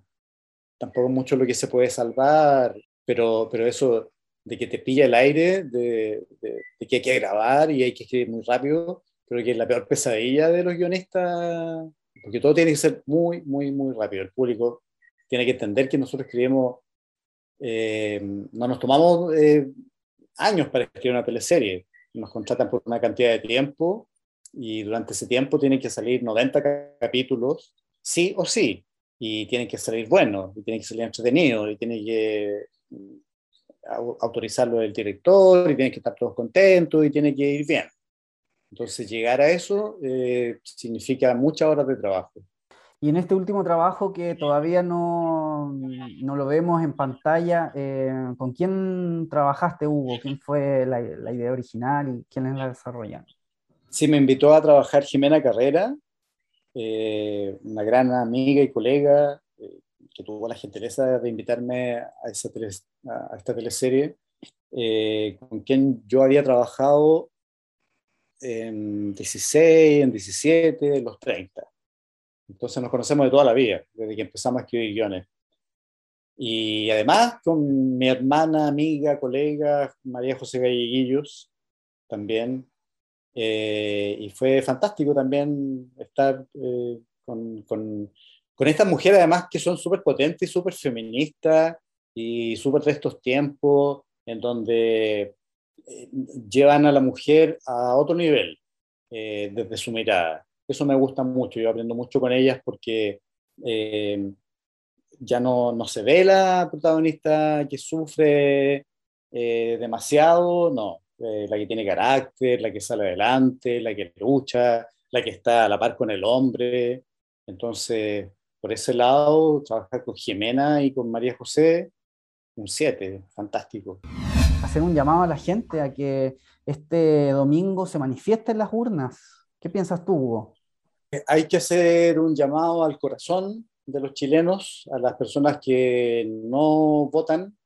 tampoco mucho lo que se puede salvar, pero, pero eso de que te pilla el aire, de, de, que hay que grabar y hay que escribir muy rápido, creo que es la peor pesadilla de los guionistas, porque todo tiene que ser muy, muy, muy rápido. El público tiene que entender que nosotros escribimos, eh, no nos tomamos eh, años para escribir una teleserie, nos contratan por una cantidad de tiempo y durante ese tiempo tienen que salir 90 capítulos, sí o sí y tienen que salir buenos, y tienen que salir entretenidos, y tiene que mm, autorizarlo el director, y tienen que estar todos contentos, y tiene que ir bien. Entonces, llegar a eso eh, significa muchas horas de trabajo. Y en este último trabajo que todavía no, no lo vemos en pantalla, eh, ¿con quién trabajaste, Hugo? ¿Quién fue la, la idea original y quiénes la desarrollaron? Sí, me invitó a trabajar Jimena Carrera, eh, una gran amiga y colega eh, que tuvo la gentileza de invitarme a, esa a esta teleserie, con quien yo había trabajado en 16, en 17, en los 30. Entonces nos conocemos de toda la vida, desde que empezamos a escribir guiones. Y además con mi hermana, amiga, colega, María José Galleguillos, también, eh, y fue fantástico también estar eh, con, con, con, estas mujeres, además, que son súper potentes y súper feministas y súper de estos tiempos, en donde eh, llevan a la mujer a otro nivel eh, desde su mirada. Eso me gusta mucho, yo aprendo mucho con ellas porque ya no, no, se ve la protagonista que sufre demasiado, no, la que tiene carácter, la que sale adelante, la que lucha, la que está a la par con el hombre. Entonces, por ese lado, trabajar con Jimena y con María José, un 7, fantástico. Hacer un llamado a la gente a que este domingo se manifieste en las urnas. ¿Qué piensas tú, Hugo? Hay que hacer un llamado al corazón de los chilenos, a las personas que no votan,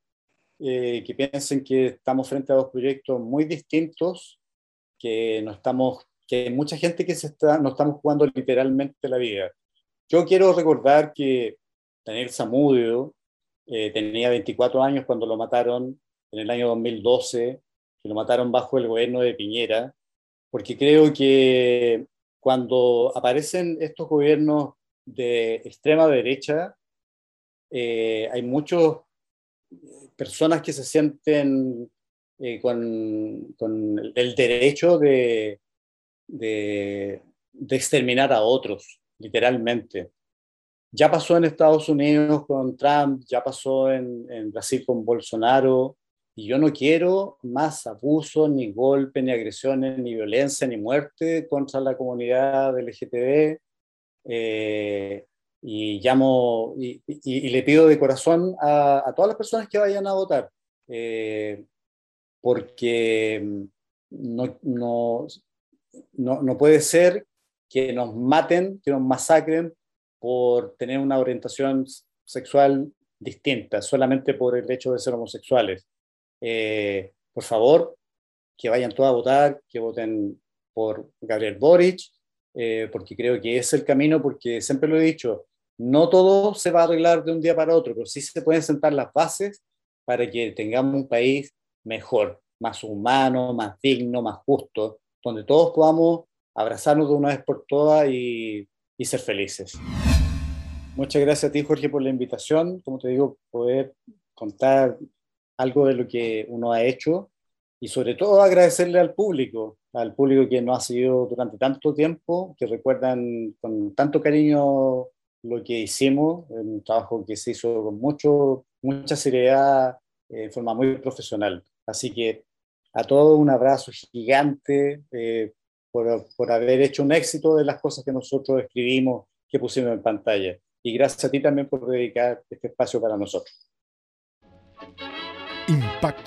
eh, que piensen que estamos frente a dos proyectos muy distintos, que no estamos que hay mucha gente que se está, nos estamos jugando literalmente la vida. Yo quiero recordar que Daniel Zamudio eh, tenía 24 años cuando lo mataron en el año 2012, que lo mataron bajo el gobierno de Piñera, porque creo que cuando aparecen estos gobiernos de extrema derecha, eh, hay muchas personas que se sienten eh, con, con, el derecho de, de, exterminar a otros, literalmente. Ya pasó en Estados Unidos con Trump, ya pasó en, Brasil con Bolsonaro, y yo no quiero más abusos, ni golpes, ni agresiones, ni violencia, ni muerte contra la comunidad LGTB. Eh, y llamo y, le pido de corazón a, todas las personas que vayan a votar, eh, porque no, no, no, no puede ser que nos maten, que nos masacren por tener una orientación sexual distinta, solamente por el hecho de ser homosexuales. Eh, por favor, que vayan todos a votar, que voten por Gabriel Boric, eh, porque creo que es el camino, porque siempre lo he dicho, no todo se va a arreglar de un día para otro, pero sí se pueden sentar las bases para que tengamos un país mejor, más humano, más digno, más justo, donde todos podamos abrazarnos de una vez por todas y, ser felices. Muchas gracias a ti, Jorge, por la invitación. Como te digo, poder contar algo de lo que uno ha hecho y sobre todo agradecerle al público, al público que nos ha seguido durante tanto tiempo, que recuerdan con tanto cariño lo que hicimos, un trabajo que se hizo con mucho, mucha seriedad, eh, de forma muy profesional. Así que a todos un abrazo gigante eh, por, por, haber hecho un éxito de las cosas que nosotros escribimos, que pusimos en pantalla. Y gracias a ti también por dedicar este espacio para nosotros.